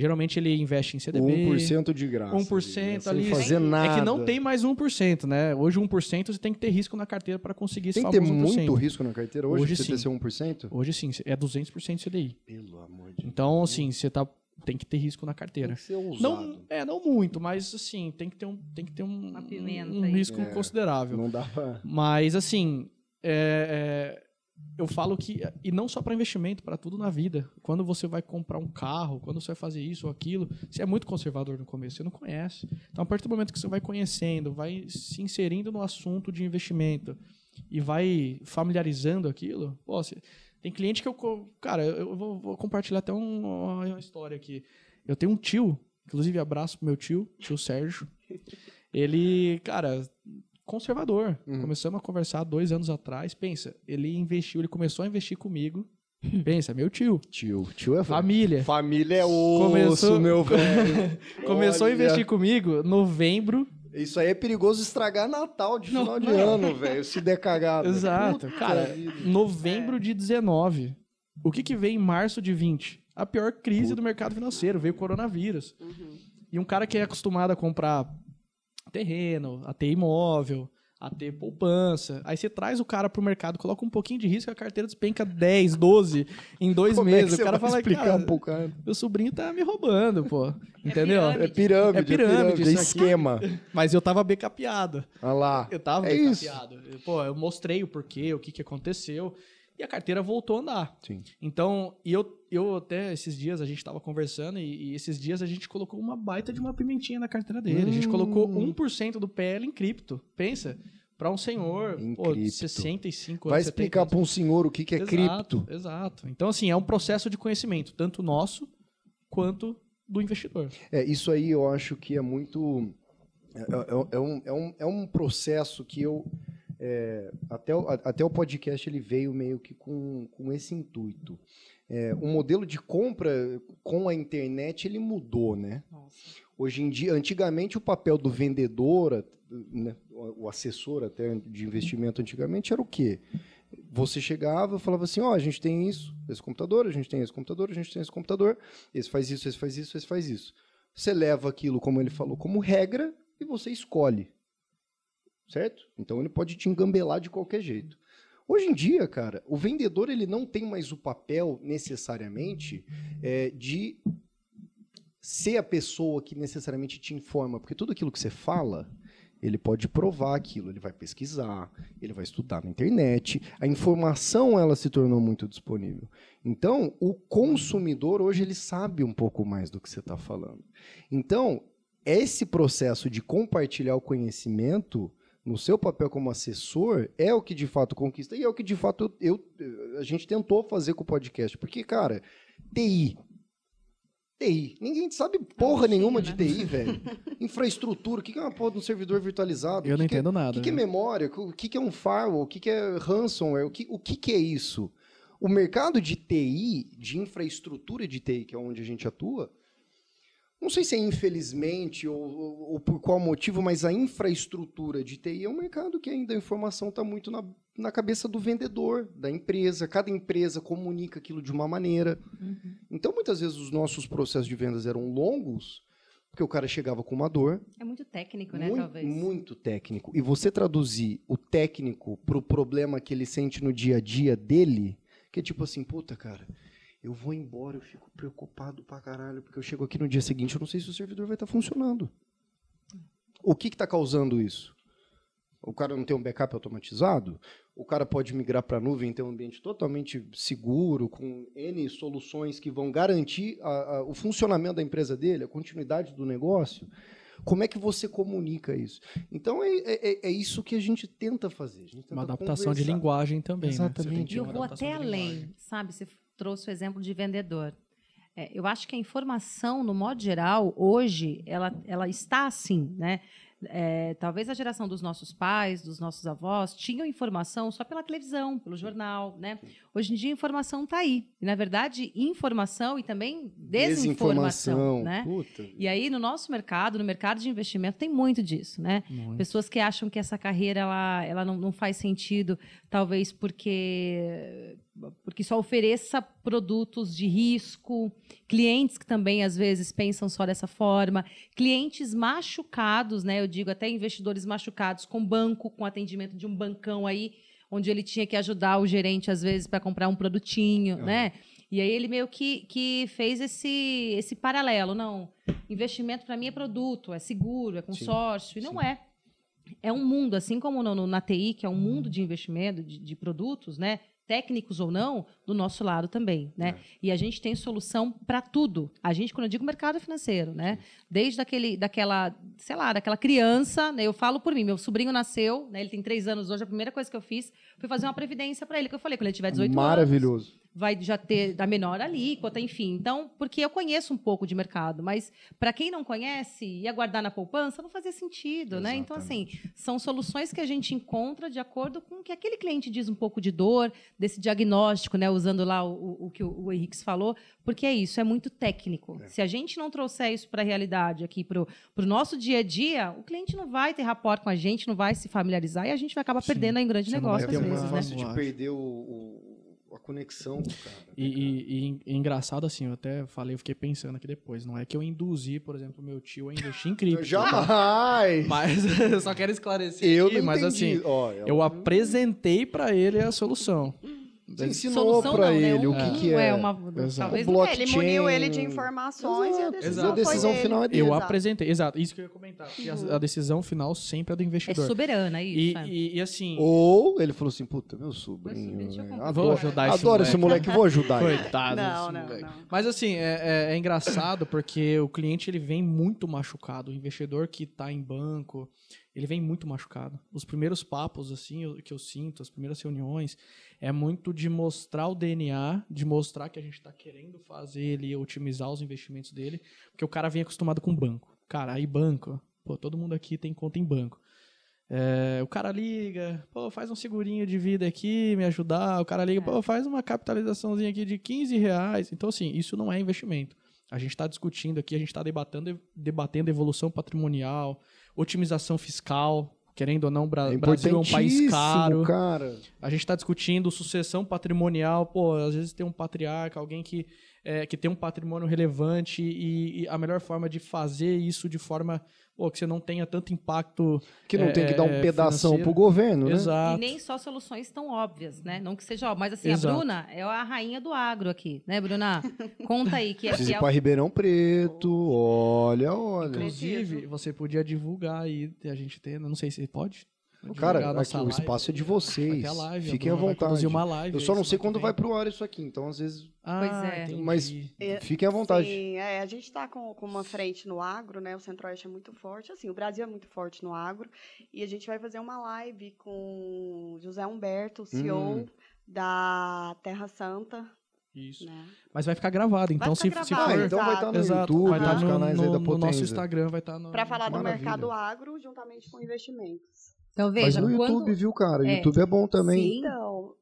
Geralmente ele investe em CDB. 1% de graça. 1% né? ali. Sem fazer nada. É que não tem mais 1%, né? Hoje 1% você tem que ter risco na carteira para conseguir esse Tem que ter famoso 1%. muito risco na carteira hoje, Hoje pra você ter sim. seu 1%? Hoje sim, é 200% CDI. Pelo amor de Deus. Então, assim, você tá, tem que ter risco na Tem carteira. que ser ousado. Não, é, não muito, mas assim, tem que ter um, tem que ter um, um aí. risco É. considerável. Não dá pra... Mas, assim, é, é, eu falo que, e não só para investimento, para tudo na vida. Quando você vai comprar um carro, quando você vai fazer isso ou aquilo, você é muito conservador no começo, você não conhece. Então, a partir do momento que você vai conhecendo, vai se inserindo no assunto de investimento e vai familiarizando aquilo, pô, você- tem cliente que eu. Cara, eu vou, vou compartilhar até um- uma história aqui. Eu tenho um tio, inclusive abraço pro meu tio, tio Sérgio. Ele, cara, conservador. Uhum. Começamos a conversar dois anos atrás. Pensa, ele investiu, ele começou a investir comigo. Pensa, meu tio, Tio, tio é família. Família é osso, Começou- meu velho. Começou a investir comigo novembro. Isso aí é perigoso estragar Natal de Não, final de não. ano, velho. Se der cagada. Exato. Puta Cara, vida. novembro de 19. O que, que veio em março de 20? A pior crise do mercado financeiro. Veio o coronavírus. E um cara que é acostumado a comprar terreno, a ter imóvel, a ter poupança. Aí você traz o cara pro mercado, coloca um pouquinho de risco, a carteira despenca 10, 12 em dois Como é que meses. você o cara vai fala, explicar cara, pro cara? meu sobrinho tá me roubando, pô. Entendeu? pirâmide. É pirâmide, É pirâmide, é isso aqui. esquema. Mas eu tava backupeado. Olha lá. Eu tava É isso. Eu, Pô, eu mostrei o porquê, o que, que aconteceu. E a carteira voltou a andar. Sim. Então, e eu, eu até esses dias a gente tava conversando e, e esses dias a gente colocou uma baita de uma pimentinha na carteira dele. A gente Hum. colocou 1% do PL em cripto. Pensa, para um senhor Em pô, de cripto. 65 Vai anos. 70 explicar pra um senhor o que, que é exato, cripto. Exato. Então, assim, é um processo de conhecimento, tanto nosso quanto do investidor. É, isso aí eu acho que é muito. É, é- é um, é, um, é um processo que eu. É, até, o, até o podcast ele veio meio que com, com esse intuito. É, o modelo de compra com a internet ele mudou, né? Hoje em dia, antigamente o papel do vendedor, né, o assessor até de investimento antigamente era o quê? Você chegava e falava assim, ó, a gente tem isso, esse computador, a gente tem esse computador, a gente tem esse computador, esse faz isso, esse faz isso, esse faz isso. Você leva aquilo, como ele falou, como regra e você escolhe. Certo? Então ele pode te engambelar de qualquer jeito. Hoje em dia, cara, o vendedor ele não tem mais o papel necessariamente é, de ser a pessoa que necessariamente te informa, porque tudo aquilo que você fala, ele pode provar aquilo, ele vai pesquisar, ele vai estudar na internet. A informação ela se tornou muito disponível. Então, o consumidor hoje ele sabe um pouco mais do que você está falando. Então, esse processo de compartilhar o conhecimento no seu papel como assessor é o que de fato conquista e é o que de fato eu, eu- a gente tentou fazer com o podcast, porque cara, TI TI. Ninguém sabe porra bichinho, nenhuma né? de TI, velho. Infraestrutura, o que que é uma porra de um servidor virtualizado? Eu O não que que é- entendo o nada. que, que é memória? O que, que é um firewall? O que, que é ransomware? O que, o que, que é isso? O mercado de TI, de infraestrutura de TI, que é onde a gente atua, não sei se é infelizmente ou, ou- ou por qual motivo, mas a infraestrutura de TI é um mercado que ainda a informação está muito na, na cabeça do vendedor, da empresa. Cada empresa comunica aquilo de uma maneira. Então, muitas vezes, os nossos processos de vendas eram longos, porque o cara chegava com uma dor, É muito técnico, né, muito, talvez. muito técnico. E você traduzir o técnico pro problema que ele sente no dia a dia dele, que é tipo assim, puta, cara, eu vou embora, eu fico preocupado pra caralho, porque eu chego aqui no dia seguinte, eu não sei se o servidor vai estar funcionando. O que que tá causando isso? O cara não tem um backup automatizado? O cara pode migrar para a nuvem, ter um ambiente totalmente seguro, com N soluções que vão garantir a, a, o funcionamento da empresa dele, a continuidade do negócio. Como é que você comunica isso? Então é, é, é isso que a gente tenta fazer. Gente tenta Uma adaptação de conversar. linguagem também. Exatamente. Né? Você tem que E ter eu vou até de além, linguagem. sabe? Você trouxe o exemplo de vendedor. É, eu acho que a informação, no modo geral, hoje, ela, ela está assim, né? É, talvez a geração dos nossos pais, dos nossos avós, tinham informação só pela televisão, pelo jornal, né? Hoje em dia a informação está aí. E, na verdade, informação e também desinformação, né? Puta. E aí, no nosso mercado, no mercado de investimento, tem muito disso, né? Muito. Pessoas que acham que essa carreira ela, ela não, não faz sentido, talvez porque, porque só ofereça produtos de risco, clientes que também às vezes pensam só dessa forma, clientes machucados, né? Eu digo até investidores machucados com banco, com atendimento de um bancão aí, onde ele tinha que ajudar o gerente às vezes para comprar um produtinho, né? E aí ele meio que, que fez esse, esse paralelo. Não, investimento para mim é produto, é seguro, é consórcio. e não é. É um mundo, assim como no, no- na TI, que é um mundo de investimento, de, de produtos, né? Técnicos ou não, do nosso lado também, né? E a gente tem solução para tudo. A gente, quando eu digo mercado financeiro, né? Desde aquele, daquela, sei lá, daquela criança, né? Eu falo por mim, meu sobrinho nasceu, né? Ele tem três anos hoje, a primeira coisa que eu fiz foi fazer uma previdência para ele, que eu falei, quando ele tiver 18 anos Maravilhoso. Vai já ter da menor alíquota, enfim. Então, porque eu conheço um pouco de mercado, mas para quem não conhece, ia guardar na poupança não fazia sentido, né? Então, assim, são soluções que a gente encontra de acordo com o que aquele cliente diz um pouco de dor, desse diagnóstico, né? Usando lá o, o- que o, o Henrique falou, porque é isso, é muito técnico. Se a gente não trouxer isso para a realidade aqui, para o nosso dia a dia, o cliente não vai ter rapport com a gente, não vai se familiarizar e a gente vai acabar perdendo aí um grande Você não vai negócio É às ter uma- vezes, né? fácil de perder o, o- a conexão com o cara. E, e- e engraçado assim, eu até falei, eu fiquei pensando aqui depois. Não é que eu induzi, por exemplo, meu tio a investir em cripto. Jamais! Mas eu só quero esclarecer Eu aqui, não mas entendi. assim, Ó, eu apresentei pra ele a solução. Você ensinou não, né? ele o Um- que, que um é. uma, Exato. talvez O blockchain. Ele muniu ele de informações e a Exato. decisão, Exato. A decisão foi dele. final é dele. Eu Exato. apresentei, exato, isso que eu ia comentar. porque a- a, decisão final sempre é do é investidor. soberana E, isso. é. e, e assim, Ou ele falou assim, puta, meu sobrinho. Vou Adoro, ajudar esse adoro esse moleque. moleque, vou ajudar ele. Coitado. Não, desse não, moleque. não. Mas assim, é, é- é engraçado porque o cliente ele vem muito machucado. O investidor que está em banco, ele vem muito machucado. Os primeiros papos, assim, que eu sinto, as primeiras reuniões, é muito de mostrar o DNA, de mostrar que a gente está querendo fazer ele otimizar os investimentos dele, porque o cara vem acostumado com banco. Cara, aí banco, pô, todo mundo aqui tem conta em banco. É, o cara liga, pô, faz um segurinho de vida aqui, me ajudar. O cara liga, pô, faz uma capitalizaçãozinha aqui de 15 reais. Então, assim, isso não é investimento. A gente está discutindo aqui, a gente está debatendo, debatendo evolução patrimonial, otimização fiscal. Querendo ou não, o Bra É Brasil é um país caro. cara. A gente está discutindo sucessão patrimonial. Pô, às vezes tem um patriarca, alguém que, é, que tem um patrimônio relevante e, e a melhor forma de fazer isso de forma pô, que você não tenha tanto impacto. Que não é, tem que dar um é, pedação financeiro. pro governo, né? E nem só soluções tão óbvias, né? Não que seja óbvio. Mas assim, Exato. a Bruna é a rainha do agro aqui, né, Bruna? Conta aí que é, Precisa ir é pra Ribeirão Preto, olha, olha. Inclusive, você podia divulgar aí, a gente tem, não sei se pode. Cara, aqui, o espaço é de Vai vocês. ter a live, Fiquem à vontade. live Eu aí só não sei quando vem. vai pro ar isso aqui, então às vezes Ah, Pois é. entendi. Mas- É, fiquem à vontade. Sim, é, a gente está com, com uma frente no agro, né? O Centro-Oeste é muito forte. Assim, o Brasil é muito forte no agro. E a gente vai fazer uma live com José Humberto, o CEO Hum. da Terra Santa. Isso. Né? Mas vai ficar gravado, então se, ficar se gravado, Ah, for... então vai estar no Exato, YouTube, vai estar nos no, canais aí no- no nosso. Instagram, vai estar no... Para falar do Maravilha. mercado agro, juntamente com investimentos. Então, Mas veja, no quando... YouTube, viu, cara? O É. YouTube é bom também. Sim. Então,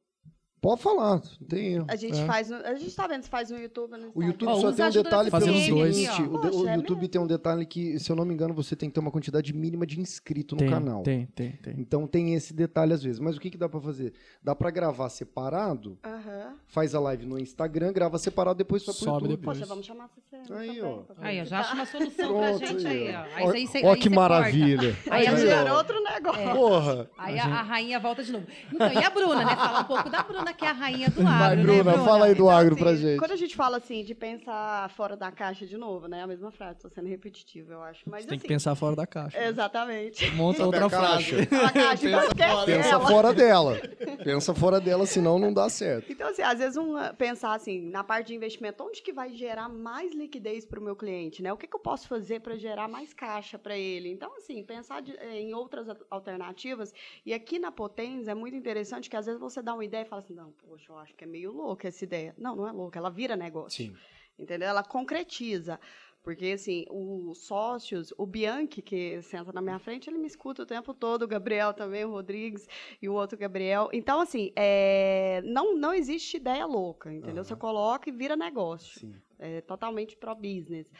Pode falar, não tem erro. a gente É. faz. No, a gente tá vendo se faz no YouTube ou no O. YouTube Ó, só tem um detalhe pelo seguinte: o, Poxa, o é YouTube tem um detalhe que, se eu não me engano, você tem que ter uma quantidade mínima de inscrito no tem, canal. Tem, tem, tem. Então tem esse detalhe às vezes. Mas o que, que dá pra fazer? Dá pra gravar separado Aham. Aham. faz a live no Instagram, grava separado, depois vai pro Sobe YouTube. depois. Poxa, vamos chamar a Cecília Aí, ó. Aí, ó, já acha uma solução pra gente aí, aí, ó. ó. Aí, Ó aí que maravilha. corta. Aí, ó. outro negócio. Porra! Aí a, a rainha volta de novo. Então, e a Bruna, né? Fala um pouco da Bruna, que é a rainha do agro, Vai, né, Bruna, Bruna? fala aí do Então, agro assim, pra gente. Quando a gente fala assim de pensar fora da caixa de novo, né? A mesma frase, tô sendo repetitivo, eu acho. Mas Você tem que assim, pensar fora da caixa. Exatamente. Monta outra a caixa? frase. A caixa, então Pensa ela. fora dela. Pensa fora dela, senão não dá certo. Então, assim, às vezes um, pensar assim, na parte de investimento, onde que vai gerar mais liquidez para o meu cliente, né? O que, que eu posso fazer para gerar mais caixa para ele? Então, assim, pensar de- eh, em outras al- alternativas. E aqui na Potens é muito interessante que às vezes você dá uma ideia e fala assim, não, poxa, eu acho que é meio louca essa ideia. Não, não é louca, ela vira negócio. Sim. Entendeu? Ela concretiza. Porque, assim, os sócios, o Bianchi, que senta na minha frente, ele me escuta o tempo todo, o Gabriel também, o Rodrigues e o outro Gabriel. Então, assim, é, não, não existe ideia louca, entendeu? Você coloca e vira negócio. Sim. É totalmente pro-business.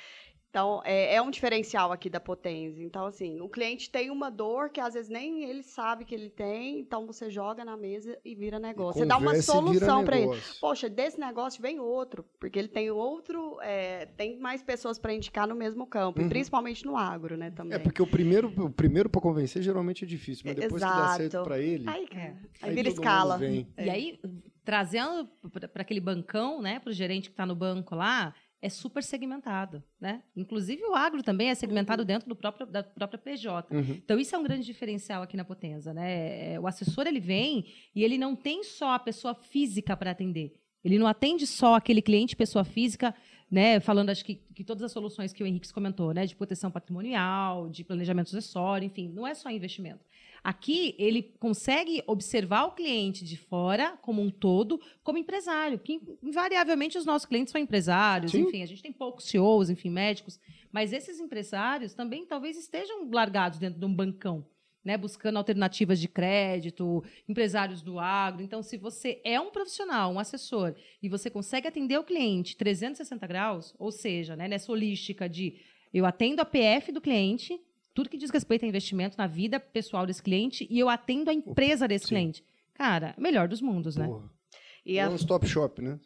Então, é, é um diferencial aqui da Potência. Então, assim, o cliente tem uma dor que às vezes nem ele sabe que ele tem, então você joga na mesa e vira negócio. Você dá uma e solução para ele. Poxa, desse negócio vem outro, porque ele tem outro, é, tem mais pessoas para indicar no mesmo campo, Uhum. e principalmente no agro, né, também. É porque o primeiro, o primeiro para convencer geralmente é difícil, mas depois que dá Exato. certo para ele, Aí, cara, aí, aí vira escala. E aí, trazendo para aquele bancão, né, para o gerente que está no banco lá, é super segmentado, né? Inclusive o agro também é segmentado dentro do próprio, da própria PJ. Uhum. Então isso é um grande diferencial aqui na Potenza, né? É, O assessor ele vem e ele não tem só a pessoa física para atender. Ele não atende só aquele cliente pessoa física, né? Falando acho que, que todas as soluções que o Henrique comentou, né? De proteção patrimonial, de planejamento sucessório, enfim, não é só investimento. Aqui ele consegue observar o cliente de fora como um todo, como empresário, porque invariavelmente os nossos clientes são empresários, Sim. enfim, a gente tem poucos CEOs, enfim, médicos, mas esses empresários também talvez estejam largados dentro de um bancão, né, buscando alternativas de crédito, empresários do agro. Então, se você é um profissional, um assessor, e você consegue atender o cliente 360 graus, ou seja, né, nessa holística de eu atendo a PF do cliente, tudo que diz respeito a investimento na vida pessoal desse cliente, e eu atendo a empresa desse Sim. cliente. Cara, melhor dos mundos, né? Porra. E, É a- um stop shop, né?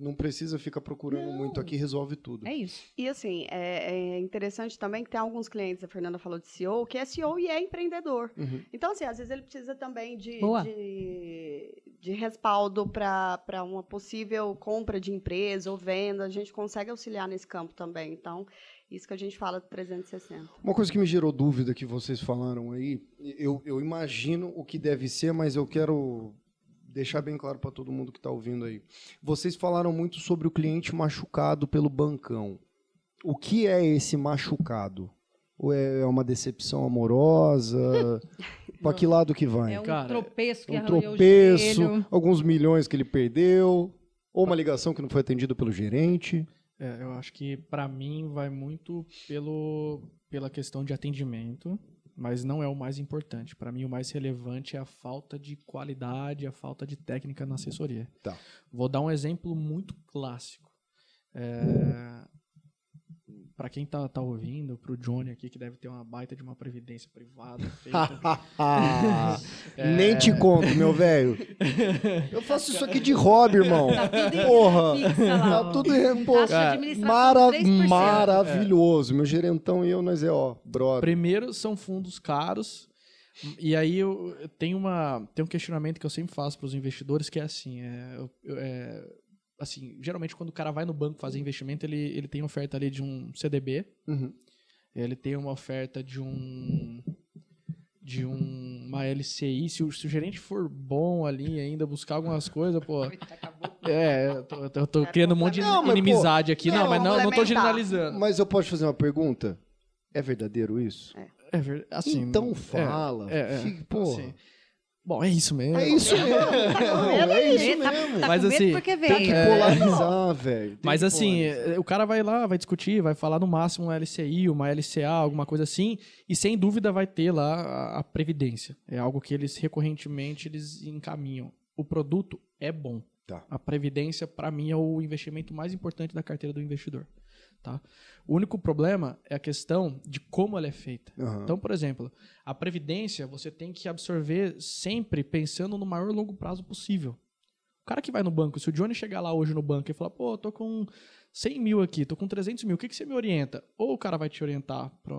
Não precisa ficar procurando muito aqui, resolve tudo. É isso. e, assim, é, é interessante também que tem alguns clientes, a Fernanda falou de CEO, que é CEO e é empreendedor. Uhum. Então, assim, às vezes ele precisa também de, de, de respaldo para uma possível compra de empresa ou venda. A gente consegue auxiliar nesse campo também. Então, isso que a gente fala do 360. Uma coisa que me gerou dúvida que vocês falaram aí, eu, eu imagino o que deve ser, mas eu quero deixar bem claro para todo mundo que está ouvindo aí. Vocês falaram muito sobre o cliente machucado pelo bancão. O que é esse machucado? Ou é uma decepção amorosa? Para que lado que vai? É um Cara, tropeço que um arranhou o tropeço, joelho. alguns milhões que ele perdeu, ou uma ligação que não foi atendida pelo gerente. É, eu acho que pra mim vai muito pelo, pela questão de atendimento, mas não é o mais importante. Pra mim o mais relevante é a falta de qualidade, a falta de técnica na assessoria. Tá. Vou dar um exemplo muito clássico. É, para quem tá, tá ouvindo, pro Johnny aqui que deve ter uma baita de uma previdência privada feita. Nem te conto, meu velho. Eu faço isso aqui de hobby, irmão. Tá tudo Porra. lá, Tá tudo em- pô, administração Mara 3%. maravilhoso. Meu gerentão e eu, nós é, ó, brother. Primeiro, são fundos caros. E aí eu eu tenho, uma, tenho um questionamento que eu sempre faço para os investidores, que é assim, é, é, assim, geralmente quando o cara vai no banco fazer investimento, ele, ele tem oferta ali de um CDB, Uhum. ele tem uma oferta de um de um, uma LCI, se o, se o gerente for bom ali ainda, buscar algumas coisas, pô... É, eu tô, eu tô- eu tô É criando um monte de Não, mas, pô, inimizade aqui. Não, é, mas não, não tô generalizando. Mas eu posso fazer uma pergunta? É verdadeiro isso? É verdade. Assim, então é, fala. É, é, Fique- porra. assim. Bom, é isso mesmo. É isso mesmo. Não, é isso Tá, mesmo. tá Mas com medo assim, porque Tem que polarizar, velho. Mas assim, eh, o cara vai lá, vai discutir, vai falar no máximo uma LCI, uma LCA, alguma coisa assim, e sem dúvida vai ter lá a, a previdência. É algo que eles recorrentemente eles encaminham. O produto é bom. Tá. A previdência para mim é o investimento mais importante da carteira do investidor, tá? O único problema é a questão de como ela é feita. Aham. Então, por exemplo, a previdência você tem que absorver sempre pensando no maior longo prazo possível. O cara que vai no banco, se o Johnny chegar lá hoje no banco e falar, pô, tô com 100 mil aqui, tô com 300 mil, o que, que você me orienta? Ou o cara vai te orientar pra...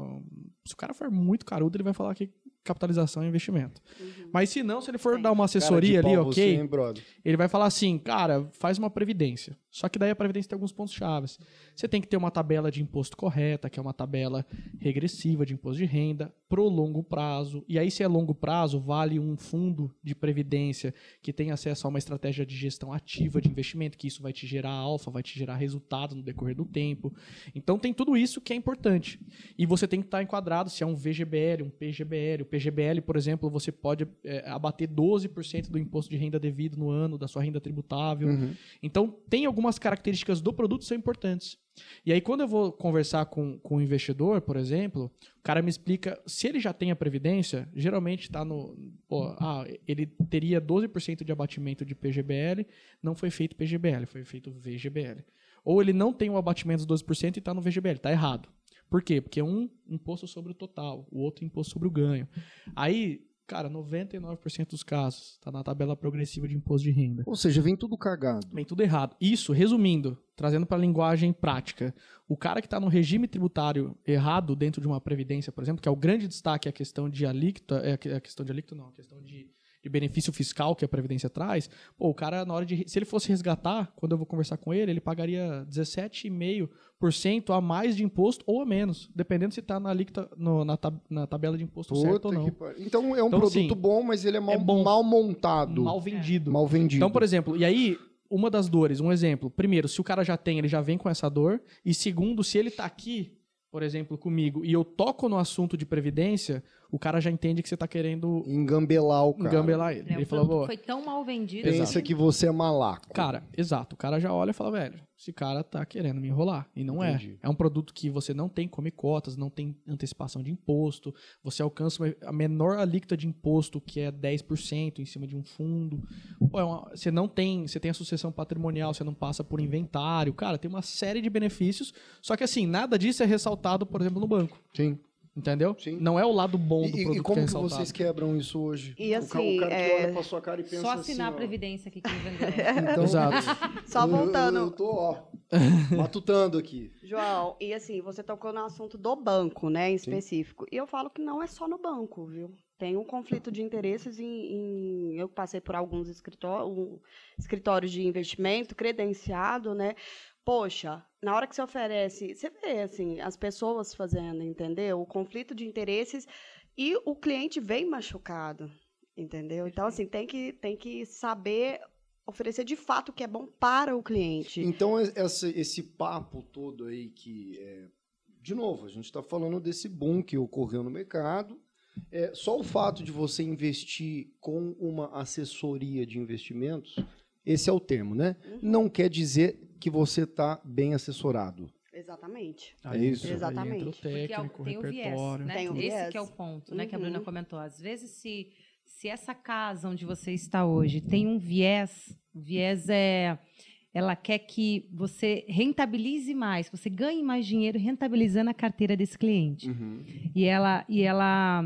Se o cara for muito carudo, ele vai falar que capitalização é investimento. Uhum. Mas se não, se ele for Sim. dar uma assessoria Cara ali, ok, Você, hein, brother? ele vai falar assim, cara, faz uma previdência. Só que daí a previdência tem alguns pontos chaves. Você tem que ter uma tabela de imposto correta, que é uma tabela regressiva de imposto de renda, pro longo prazo. E aí, se é longo prazo, vale um fundo de previdência que tem acesso a uma estratégia de gestão ativa de investimento, que isso vai te gerar alfa, vai te gerar resultado no decorrer do tempo. Então tem tudo isso que é importante. E você tem que estar enquadrado se é um VGBL, um PGBL. O PGBL, por exemplo, você pode é, abater 12% do imposto de renda devido no ano da sua renda tributável. Uhum. Então, tem algumas características do produto são importantes. E aí, quando eu vou conversar com, com o investidor, por exemplo, o cara me explica, se ele já tem a previdência, geralmente está no. Pô, ah, ele teria 12% de abatimento de PGBL, não foi feito PGBL, foi feito VGBL. Ou ele não tem o abatimento dos 12% e está no VGBL, está errado. Por quê? Porque um imposto sobre o total, o outro imposto sobre o ganho. Aí, cara, 99% dos casos está na tabela progressiva de imposto de renda. Ou seja, vem tudo cagado. Vem tudo errado. Isso, resumindo, trazendo para a linguagem prática, o cara que está no regime tributário errado dentro de uma previdência, por exemplo, que é o grande destaque a questão de alíquota, é a a questão de alíquota não, a questão de, de benefício fiscal que a previdência traz, pô, o cara na hora de, se ele fosse resgatar, quando eu vou conversar com ele, ele pagaria 17,5% a mais de imposto ou a menos, dependendo se está na alíquota no- na, tab- na tabela de imposto certo ou Puta não. Então é um Então, produto assim, bom, mas ele é mal, é bom. mal montado. Mal vendido. Mal vendido. Então, por exemplo, e aí, uma das dores, um exemplo. Primeiro, se o cara já tem, ele já vem com essa dor. E segundo, se ele tá aqui, por exemplo, comigo, e eu toco no assunto de previdência, o cara já entende que você tá querendo Engambelar o cara. engambelar ele. É, ele falou, produto "Pô, foi tão mal vendido. Pensa Exato. que você é malaco. Cara, exato. O cara já olha e fala, velho, esse cara tá querendo me enrolar. E não Entendi. é. É um produto que você não tem come cotas, não tem antecipação de imposto, você alcança uma- a menor alíquota de imposto, que é 10% em cima de um fundo. Pô, é uma- você não tem, você tem a sucessão patrimonial, você não passa por inventário. Cara, tem uma série de benefícios. Só que assim, nada disso é ressaltado, por exemplo, no banco. Sim. Entendeu? Sim. Não é o lado bom do E, produto e que é como que vocês quebram isso hoje? E o, assim, o cara que é, olha pra sua cara e pensa Só assinar assim, a previdência aqui que vendeu. Então, Exato. Só voltando. Eu, eu tô, ó, matutando aqui. João, e assim, você tocou no assunto do banco, né, em específico. E eu falo que não é só no banco, viu? Tem um conflito de interesses em. em- eu passei por alguns escritó- um- escritórios de investimento credenciado, né? Poxa, na hora que você oferece, você vê assim, as pessoas fazendo, entendeu? O conflito de interesses e o cliente vem machucado, entendeu? Então, assim, tem que, tem que saber oferecer de fato o que é bom para o cliente. Então, es- essa- esse papo todo aí que. é, de novo, a gente está falando desse boom que ocorreu no mercado. É, só o fato de você investir com uma assessoria de investimentos, esse é o termo, né? Uhum. Não quer dizer que você está bem assessorado. Exatamente. É isso. Aí entra o Exatamente. Porque é o- técnico, o tem o viés, né? Tem o Esse viés. que é o ponto, né? Que a Bruna Uhum. comentou. Às vezes, se, se essa casa onde você está hoje tem um viés, o viés é... Ela quer que você rentabilize mais, que você ganhe mais dinheiro rentabilizando a carteira desse cliente. E ela... E ela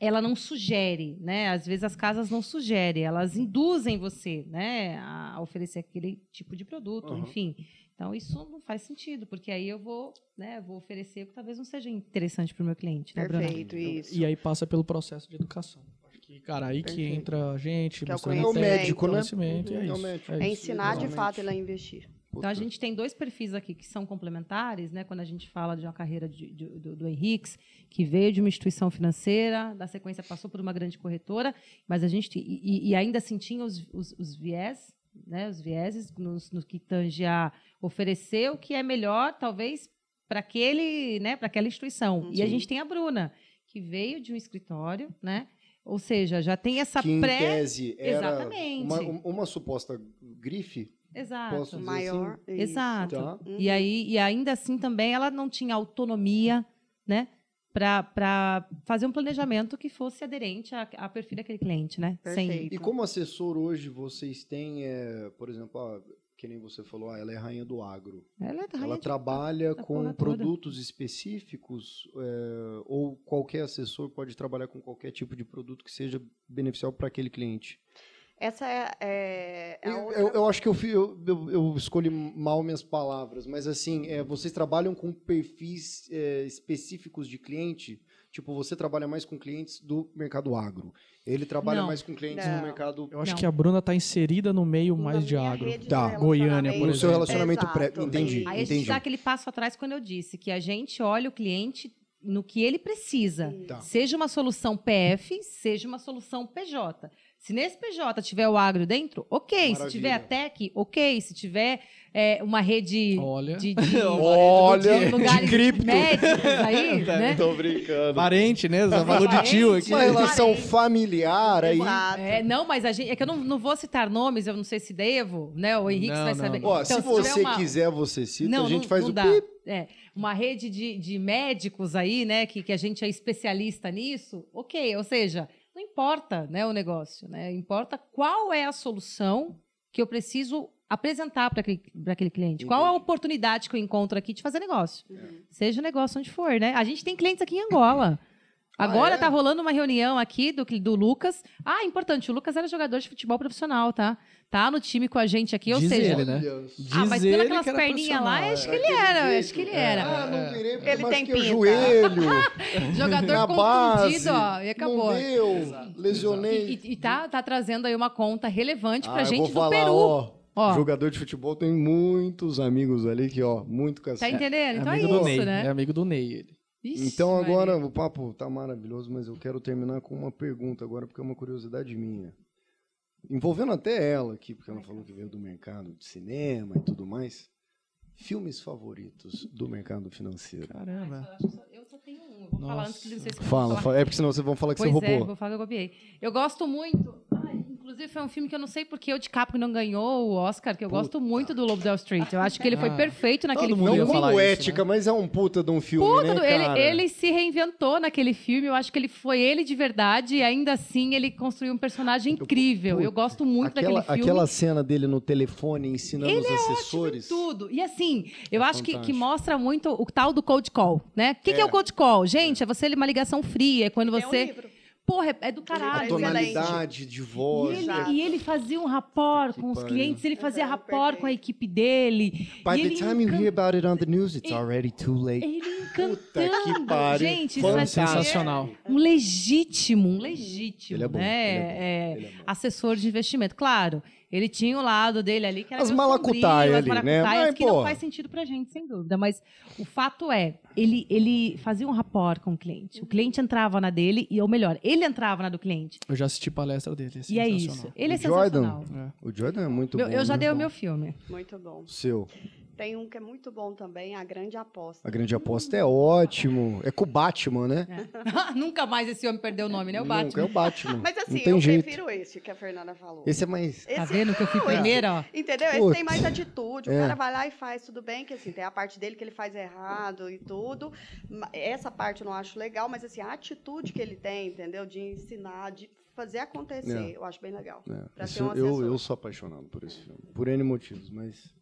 ela não sugere, né? Às vezes as casas não sugerem, elas induzem você, né, a oferecer aquele tipo de produto, Aham. enfim. Então isso não faz sentido, porque aí eu vou, né, vou oferecer o que talvez não seja interessante para o meu cliente, né, Bruna? Perfeito, isso. E aí passa pelo processo de educação. Acho que, cara, aí que entra a gente, Que é o mostrando É o Conhecimento. médico, né? conhecimento, e é É o isso. médico. É isso. ensinar de fato ele a investir. Então a gente tem dois perfis aqui que são complementares, né? Quando a gente fala de uma carreira de- de- do, do Henriques, que veio de uma instituição financeira, da sequência passou por uma grande corretora, mas a gente e, e- ainda assim tinha os, os, os viés, né? Os vieses nos- no, que tange a oferecer o que é melhor, talvez para aquele, né? Para aquela instituição. E a Sim. gente tem a Bruna, que veio de um escritório, né? Ou seja, já tem essa que em pré. tese era Exatamente. uma, uma suposta grife. Exato. Posso dizer Maior. assim? isso. Exato. Tá. Uhum. E aí e ainda assim também ela não tinha autonomia, né, para fazer um planejamento que fosse aderente a, a perfil daquele cliente, né? Sem. E como assessor hoje vocês têm, é, por exemplo, ah, que nem você falou, ah, ela é rainha do agro. ela é Ela trabalha da com porra toda. produtos específicos é, ou qualquer assessor pode trabalhar com qualquer tipo de produto que seja beneficial para aquele cliente. Essa é, é, é a Eu, outra... eu- eu acho que eu, eu, eu- escolhi mal minhas palavras, mas assim, é, vocês trabalham com perfis é, específicos de cliente? Tipo, você trabalha mais com clientes do mercado agro. Ele trabalha Não. mais com clientes Não. no mercado. Eu acho Não. que a Bruna tá inserida no meio Na mais de agro. Tá. Goiânia, por relacionamento. No seu exemplo. relacionamento pré. Exato. Entendi, Aí a gente entendi. dá aquele passo atrás quando eu disse que a gente olha o cliente no que ele precisa. Tá. Seja uma solução PF, seja uma solução PJ. Se nesse PJ tiver o agro dentro, ok. Se Maravilha. tiver a tech, ok. Se tiver é, uma rede Olha. de, de- Olha, de lugares de cripto. médicos aí, né? Tô brincando. Parente, né? Você falou de tio aqui. Uma relação Parente. familiar aí. É, não, mas a gente. É que eu não, não vou citar nomes, eu não sei se devo, né? O Henrique Não, vai não, saber. Ó, Então, se tiver você uma- quiser, você cita, Não, a gente não, faz não o dá. pip. É, uma rede de, de médicos aí, né, que, que a gente é especialista nisso, ok, ou seja, não importa né, o negócio, né? Importa qual é a solução que eu preciso apresentar para aquele, pra aquele cliente. Qual a Entendi. oportunidade que eu encontro aqui de fazer negócio? Uhum. Seja o negócio onde for, né? A gente tem clientes aqui em Angola. Agora é? tá rolando uma reunião aqui do, do Lucas. Ah, importante, o Lucas era jogador de futebol profissional, tá? Tá no time com a gente aqui, ou Diz seja, ele, né? Diz ah, mas pelas que era perninhas lá, acho é. que ele era, acho que ele era. Ah, não virei porque Ele tem machuquei o joelho. Jogador na base. ó, e acabou. Não deu. Lesionei. E, e- e tá, tá trazendo aí uma conta relevante pra Ah, eu gente vou do falar, Peru. ó, Ó. Jogador de futebol tem muitos amigos ali que, ó, muito Tá cacete. entendendo? Então é, amigo do Ney. isso, É né? amigo do Ney, ele. Ixi, Então Maria. agora o papo tá maravilhoso, mas eu quero terminar com uma pergunta agora, porque é uma curiosidade minha. Envolvendo até ela aqui, porque ela falou que veio do mercado de cinema e tudo mais. Filmes favoritos do mercado financeiro. Caramba. Eu só- Eu só tenho um. Eu vou falar Nossa. antes que não sei se eu vou Fala, falar. fala. É porque senão vocês vão falar que Pois você é, roubou. vou falar que eu copiei. Eu gosto muito. Inclusive, foi um filme que eu não sei porque o DiCaprio não ganhou o Oscar, que eu gosto muito do Lobo da Wall Street. Eu acho que ele foi Ah, perfeito naquele todo mundo filme. Não como ética, né? mas é um puta de um filme, Puta, né, do- ele, cara? ele se reinventou naquele filme. Eu acho que ele foi ele de verdade e ainda assim ele construiu um personagem incrível. Eu gosto muito aquela, daquele filme. aquela cena dele no telefone ensinando Ele os é assessores. Tudo. E assim, eu É acho que, que mostra muito o tal do cold call, né? O que, que é É. o cold call? Gente, é você uma ligação fria, é quando Tem um você. livro. Porra, é, é do a caralho. tonalidade de E voz. ele, Exato. e ele fazia um rapport Que com os clientes, ele fazia Uhum, rapport com a equipe dele. By e the time you hear about it on the news, it's E- already too late. Ele Puta que encantando. pariu. Gente, isso é. Sensacional. um legítimo, um legítimo, Ele é bom, né? ele é bom, é, ele é bom. assessor de investimento. Claro, ele tinha o lado dele ali que era As meio malacutai sombrio, as ali, né? Mas, que pô. não faz sentido pra gente, sem dúvida. Mas o fato é, ele, ele fazia um rapport com o cliente. O cliente entrava na dele, e ou melhor, ele entrava na do cliente. Eu já assisti palestra dele. É E é isso. Ele é O Jordan. sensacional. O Jordan é muito Meu- bom. eu já né? dei o meu filme. Muito bom. Seu. Tem um que é muito bom também, A Grande Aposta. A grande aposta é ótimo. É com o Batman, né? Nunca mais esse homem perdeu o nome, né? O Nunca, Batman. É o Batman. Mas assim, Não tem eu jeito. prefiro esse que a Fernanda falou. Esse é mais. Tá Esse- vendo que eu fui esse- primeira, ó? Entendeu? Esse Putz. tem mais atitude. O É. cara vai lá e faz tudo bem, que assim, tem a parte dele que ele faz errado e tudo. Essa parte eu não acho legal, mas assim, a atitude que ele tem, entendeu? De ensinar, de fazer acontecer, É. eu acho bem legal. É, esse um eu, eu sou apaixonado por esse filme. Por N motivos, mas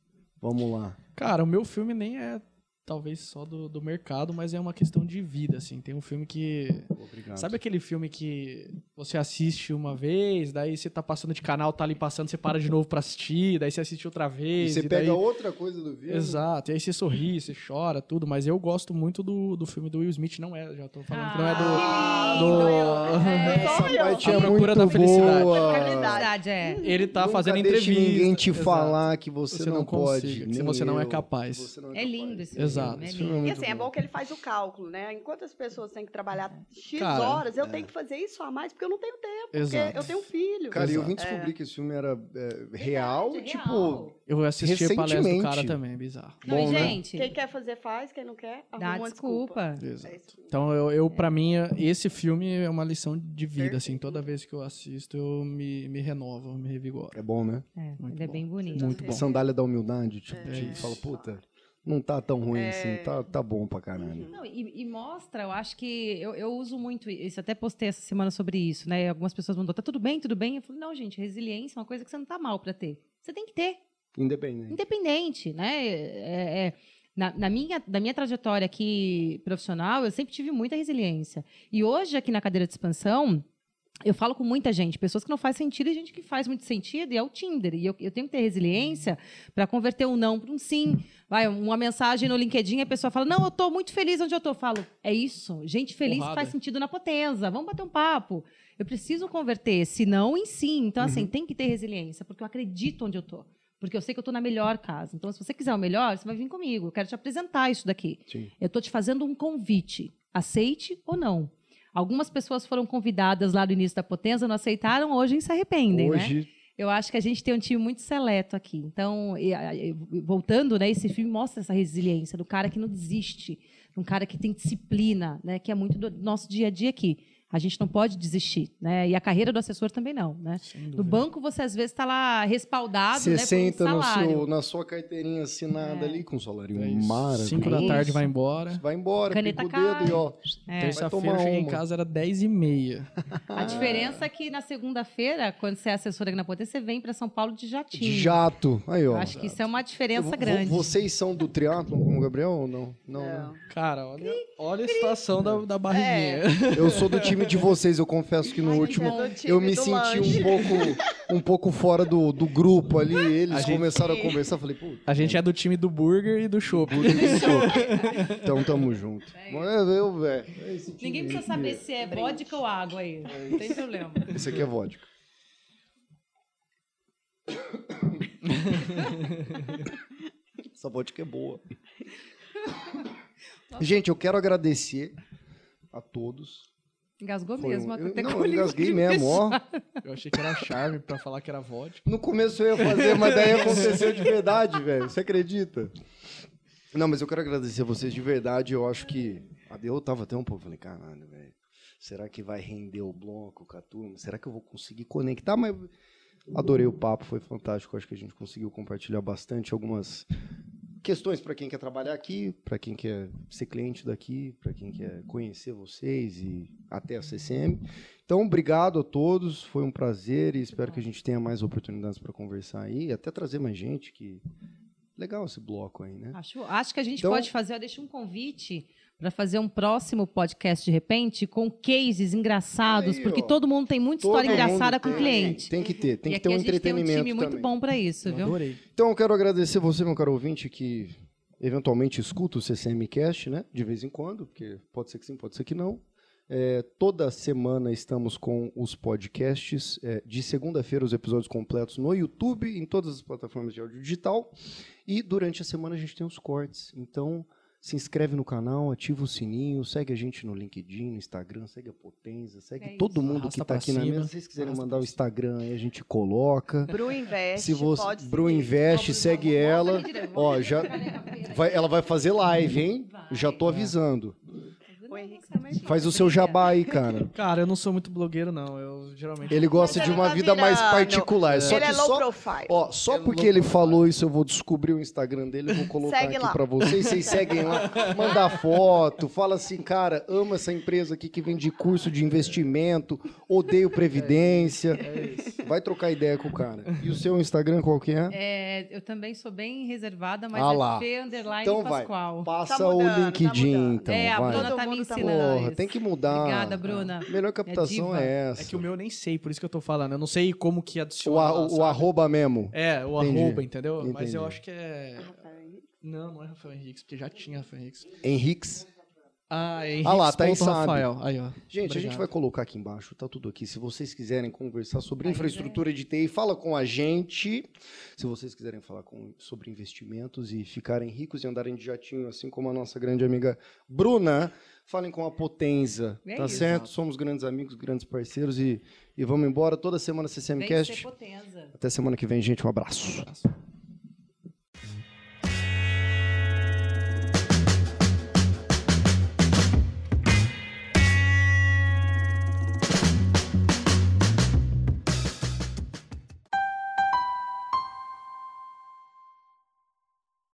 vamos lá. Cara, o meu filme nem é talvez só do, do mercado, mas é uma questão de vida, assim. Tem um filme que. Obrigado. Sabe aquele filme que você assiste uma vez, daí você tá passando de canal, tá ali passando, você para de novo pra assistir, daí você assiste outra E vez. você e pega daí... outra coisa do filme. Exato, e aí você sorri, você chora, tudo, mas eu gosto muito do, do filme do Will Smith, não é, já tô falando que não é do. Ah, do- É, Essa parte é A Procura da Felicidade. boa. Verdade, é. Ele tá Nunca fazendo deixe entrevista. ninguém te exato. falar que você, Você não, não pode. consiga, se você não é eu, capaz. que você não É capaz. lindo esse filme. É lindo. filme é E assim, é bom. bom que ele faz o cálculo, né? Enquanto as pessoas têm que trabalhar X Cara, horas, eu tenho que fazer isso a mais, porque eu não tenho tempo. Exato. Porque eu tenho um filho. Cara, e eu Exato. vim descobrir que esse filme era é, real, Verdade, tipo. real. Eu assisti a palestra do cara também, é bizarro. Não, Bom, e, né? gente, Quem quer fazer, faz. Quem não quer, arruma dá uma desculpa. Exato. É. Então, eu, eu para mim, esse filme é uma lição de vida, Perfeito. assim. Toda vez que eu assisto, eu me, me renovo, eu me revigoro. É bom, né? É, ele é bem bonito. Muito bom. Sandália da humildade, tipo, É. tipo, fala, puta, não tá tão ruim É. assim, tá, tá bom pra caralho. Não, e, e mostra, eu acho que eu, eu uso muito isso, até postei essa semana sobre isso, né? Algumas pessoas mandou, tá tudo bem, tudo bem? Eu falei, não, gente, resiliência é uma coisa que você não tá mal para ter. Você tem que ter, Independente. independente, né? É- é- na, na minha, na minha trajetória aqui profissional, eu sempre tive muita resiliência. E hoje, aqui na cadeira de expansão, eu falo com muita gente, pessoas que não faz sentido e gente que faz muito sentido, e é o Tinder. E eu, eu tenho que ter resiliência para converter um não para um sim. Vai, uma mensagem no LinkedIn, a pessoa fala: Não, eu estou muito feliz onde eu estou. Eu falo: É isso. Gente feliz Porrada. faz sentido na potenza. Vamos bater um papo. Eu preciso converter esse não em sim. Então, assim, tem que ter resiliência, porque eu acredito onde eu estou. Porque eu sei que eu estou na melhor casa. Então, se você quiser o melhor, você vai vir comigo. Eu quero te apresentar isso daqui. Sim. Eu estou te fazendo um convite. Aceite ou não. Algumas pessoas foram convidadas lá no início da Potenza, não aceitaram, hoje se arrependem, né? Hoje, Eu acho que a gente tem um time muito seleto aqui. Então, voltando, né, esse filme mostra essa resiliência do cara que não desiste, um cara que tem disciplina, né, que é muito do nosso dia a dia aqui. A gente não pode desistir, né? E a carreira do assessor também não, né? No banco você às vezes está lá respaldado, você né, por um senta no salário. seu, na sua carteirinha assinada ali com um salário É. Cinco da Isso. tarde vai embora. Vai embora, Caneta pica o dedo e ó. É. Terça-feira eu cheguei em casa, era 10 e meia. A diferença é que na segunda-feira, quando você é assessora aqui na Potência, você vem para São Paulo de jatinho. De jato. Aí, ó. Eu acho que isso é uma diferença Vo- grande. Vocês são do triatlon como o Gabriel ou não? Não, né? Cara, olha, olha a situação da, da barriguinha. Eu sou do time de vocês, eu confesso que no Ai, último é eu me senti lanche. um pouco, um pouco fora do, do grupo ali. Eles A gente- começaram a conversar, falei, pô, A gente é do time do burger e do chopp. então tamo junto. Mas eu, velho. é time Ninguém precisa saber se é vodka ou água aí. Não tem problema. Esse aqui é vodka. Essa vodka é boa. Gente, eu quero agradecer a todos. Engasgou Foi mesmo. um- até eu, com não, eu engasguei mesmo, ó. Eu achei que era charme pra falar que era vodka. No começo eu ia fazer, mas daí aconteceu de verdade, velho. Você acredita? Não, mas eu quero agradecer a vocês de verdade. Eu acho que. Eu tava até um pouco. Falei, caralho, velho. Será que vai render o bloco com a turma? Será que eu vou conseguir conectar? Mas adorei o papo, foi fantástico. Acho que a gente conseguiu compartilhar bastante algumas questões para quem quer trabalhar aqui, para quem quer ser cliente daqui, para quem quer conhecer vocês e até a CCM. Então, obrigado a todos, foi um prazer e espero que a gente tenha mais oportunidades para conversar aí, e até trazer mais gente que legal esse bloco aí, né? Acho, acho que a gente Então- pode fazer, eu deixo um convite para fazer um próximo podcast de repente com cases engraçados, Aí, porque ó. todo mundo tem muita Todo história engraçada com tem, cliente. Tem que ter, tem e que ter um a gente tem um entretenimento time muito também. bom para isso, Eu viu? adorei. Então eu quero agradecer você, meu caro ouvinte, que eventualmente escuta o CCM Cast, né? De vez em quando, porque pode ser que sim, pode ser que não. É, toda semana estamos com os podcasts. é, de segunda-feira, os episódios completos no YouTube, em todas as plataformas de áudio digital. E durante a semana a gente tem os cortes. Então, se inscreve no canal, ativa o sininho, segue a gente no LinkedIn, no Instagram, segue a Potenza, segue É todo mundo que Arrasta está pra aqui na cima, mesa. Se vocês quiserem arrasta mandar o. Instagram aí, a gente coloca. Bru Invest, Se você pode Bru seguir. Invest, Vamos, segue vamos, ela. aqui direito. Ó, já vai, ela vai fazer live, hein? Vai. Já tô avisando. O Henrique também Faz o seu jabá aí, cara. Cara, eu não sou muito blogueiro, não. Eu geralmente. Ele gosta de uma tá vida mais particular. Só Ele que é low só, profile. ó, só é porque ele profile. falou isso, eu vou descobrir o Instagram dele, eu vou colocar Segue aqui lá. pra vocês. Vocês seguem lá, manda foto, fala assim, cara, amo essa empresa aqui que vende curso de investimento, odeio previdência. Vai trocar ideia com o cara. E o seu Instagram qual que é? É, eu também sou bem reservada, mas Ah é lá. Fê Underline Então vai, passa Tá o mudando, tá LinkedIn, mudando. então, é, a vai. Bruna Todo tá me tá ensinando Porra, isso. tem que mudar. Obrigada, Bruna. Melhor captação diva. é essa. É que o meu eu nem sei, por isso que eu tô falando. Eu não sei como que O, adiciona. a- lá, o sabe? arroba mesmo. É, o Entendi. arroba, entendeu? Mas Entendi. eu acho que é. Não, não é Rafael Henriques, porque já tinha Rafael Henriques. Henriques. Ah, Henriques. Ah lá, tá sabe. Rafael. Aí, ó. Gente, a gente Obrigado. vai colocar aqui embaixo, tá tudo aqui. Se vocês quiserem conversar sobre infraestrutura de TI, fala com a gente. Se vocês quiserem falar com- sobre investimentos e ficarem ricos e andarem de jatinho, assim como a nossa grande amiga Bruna, falem com a Potenza, É tá isso. certo? Somos grandes amigos, grandes parceiros e, e vamos embora toda semana CCMcast. Até semana que vem, gente. Um abraço. Um abraço.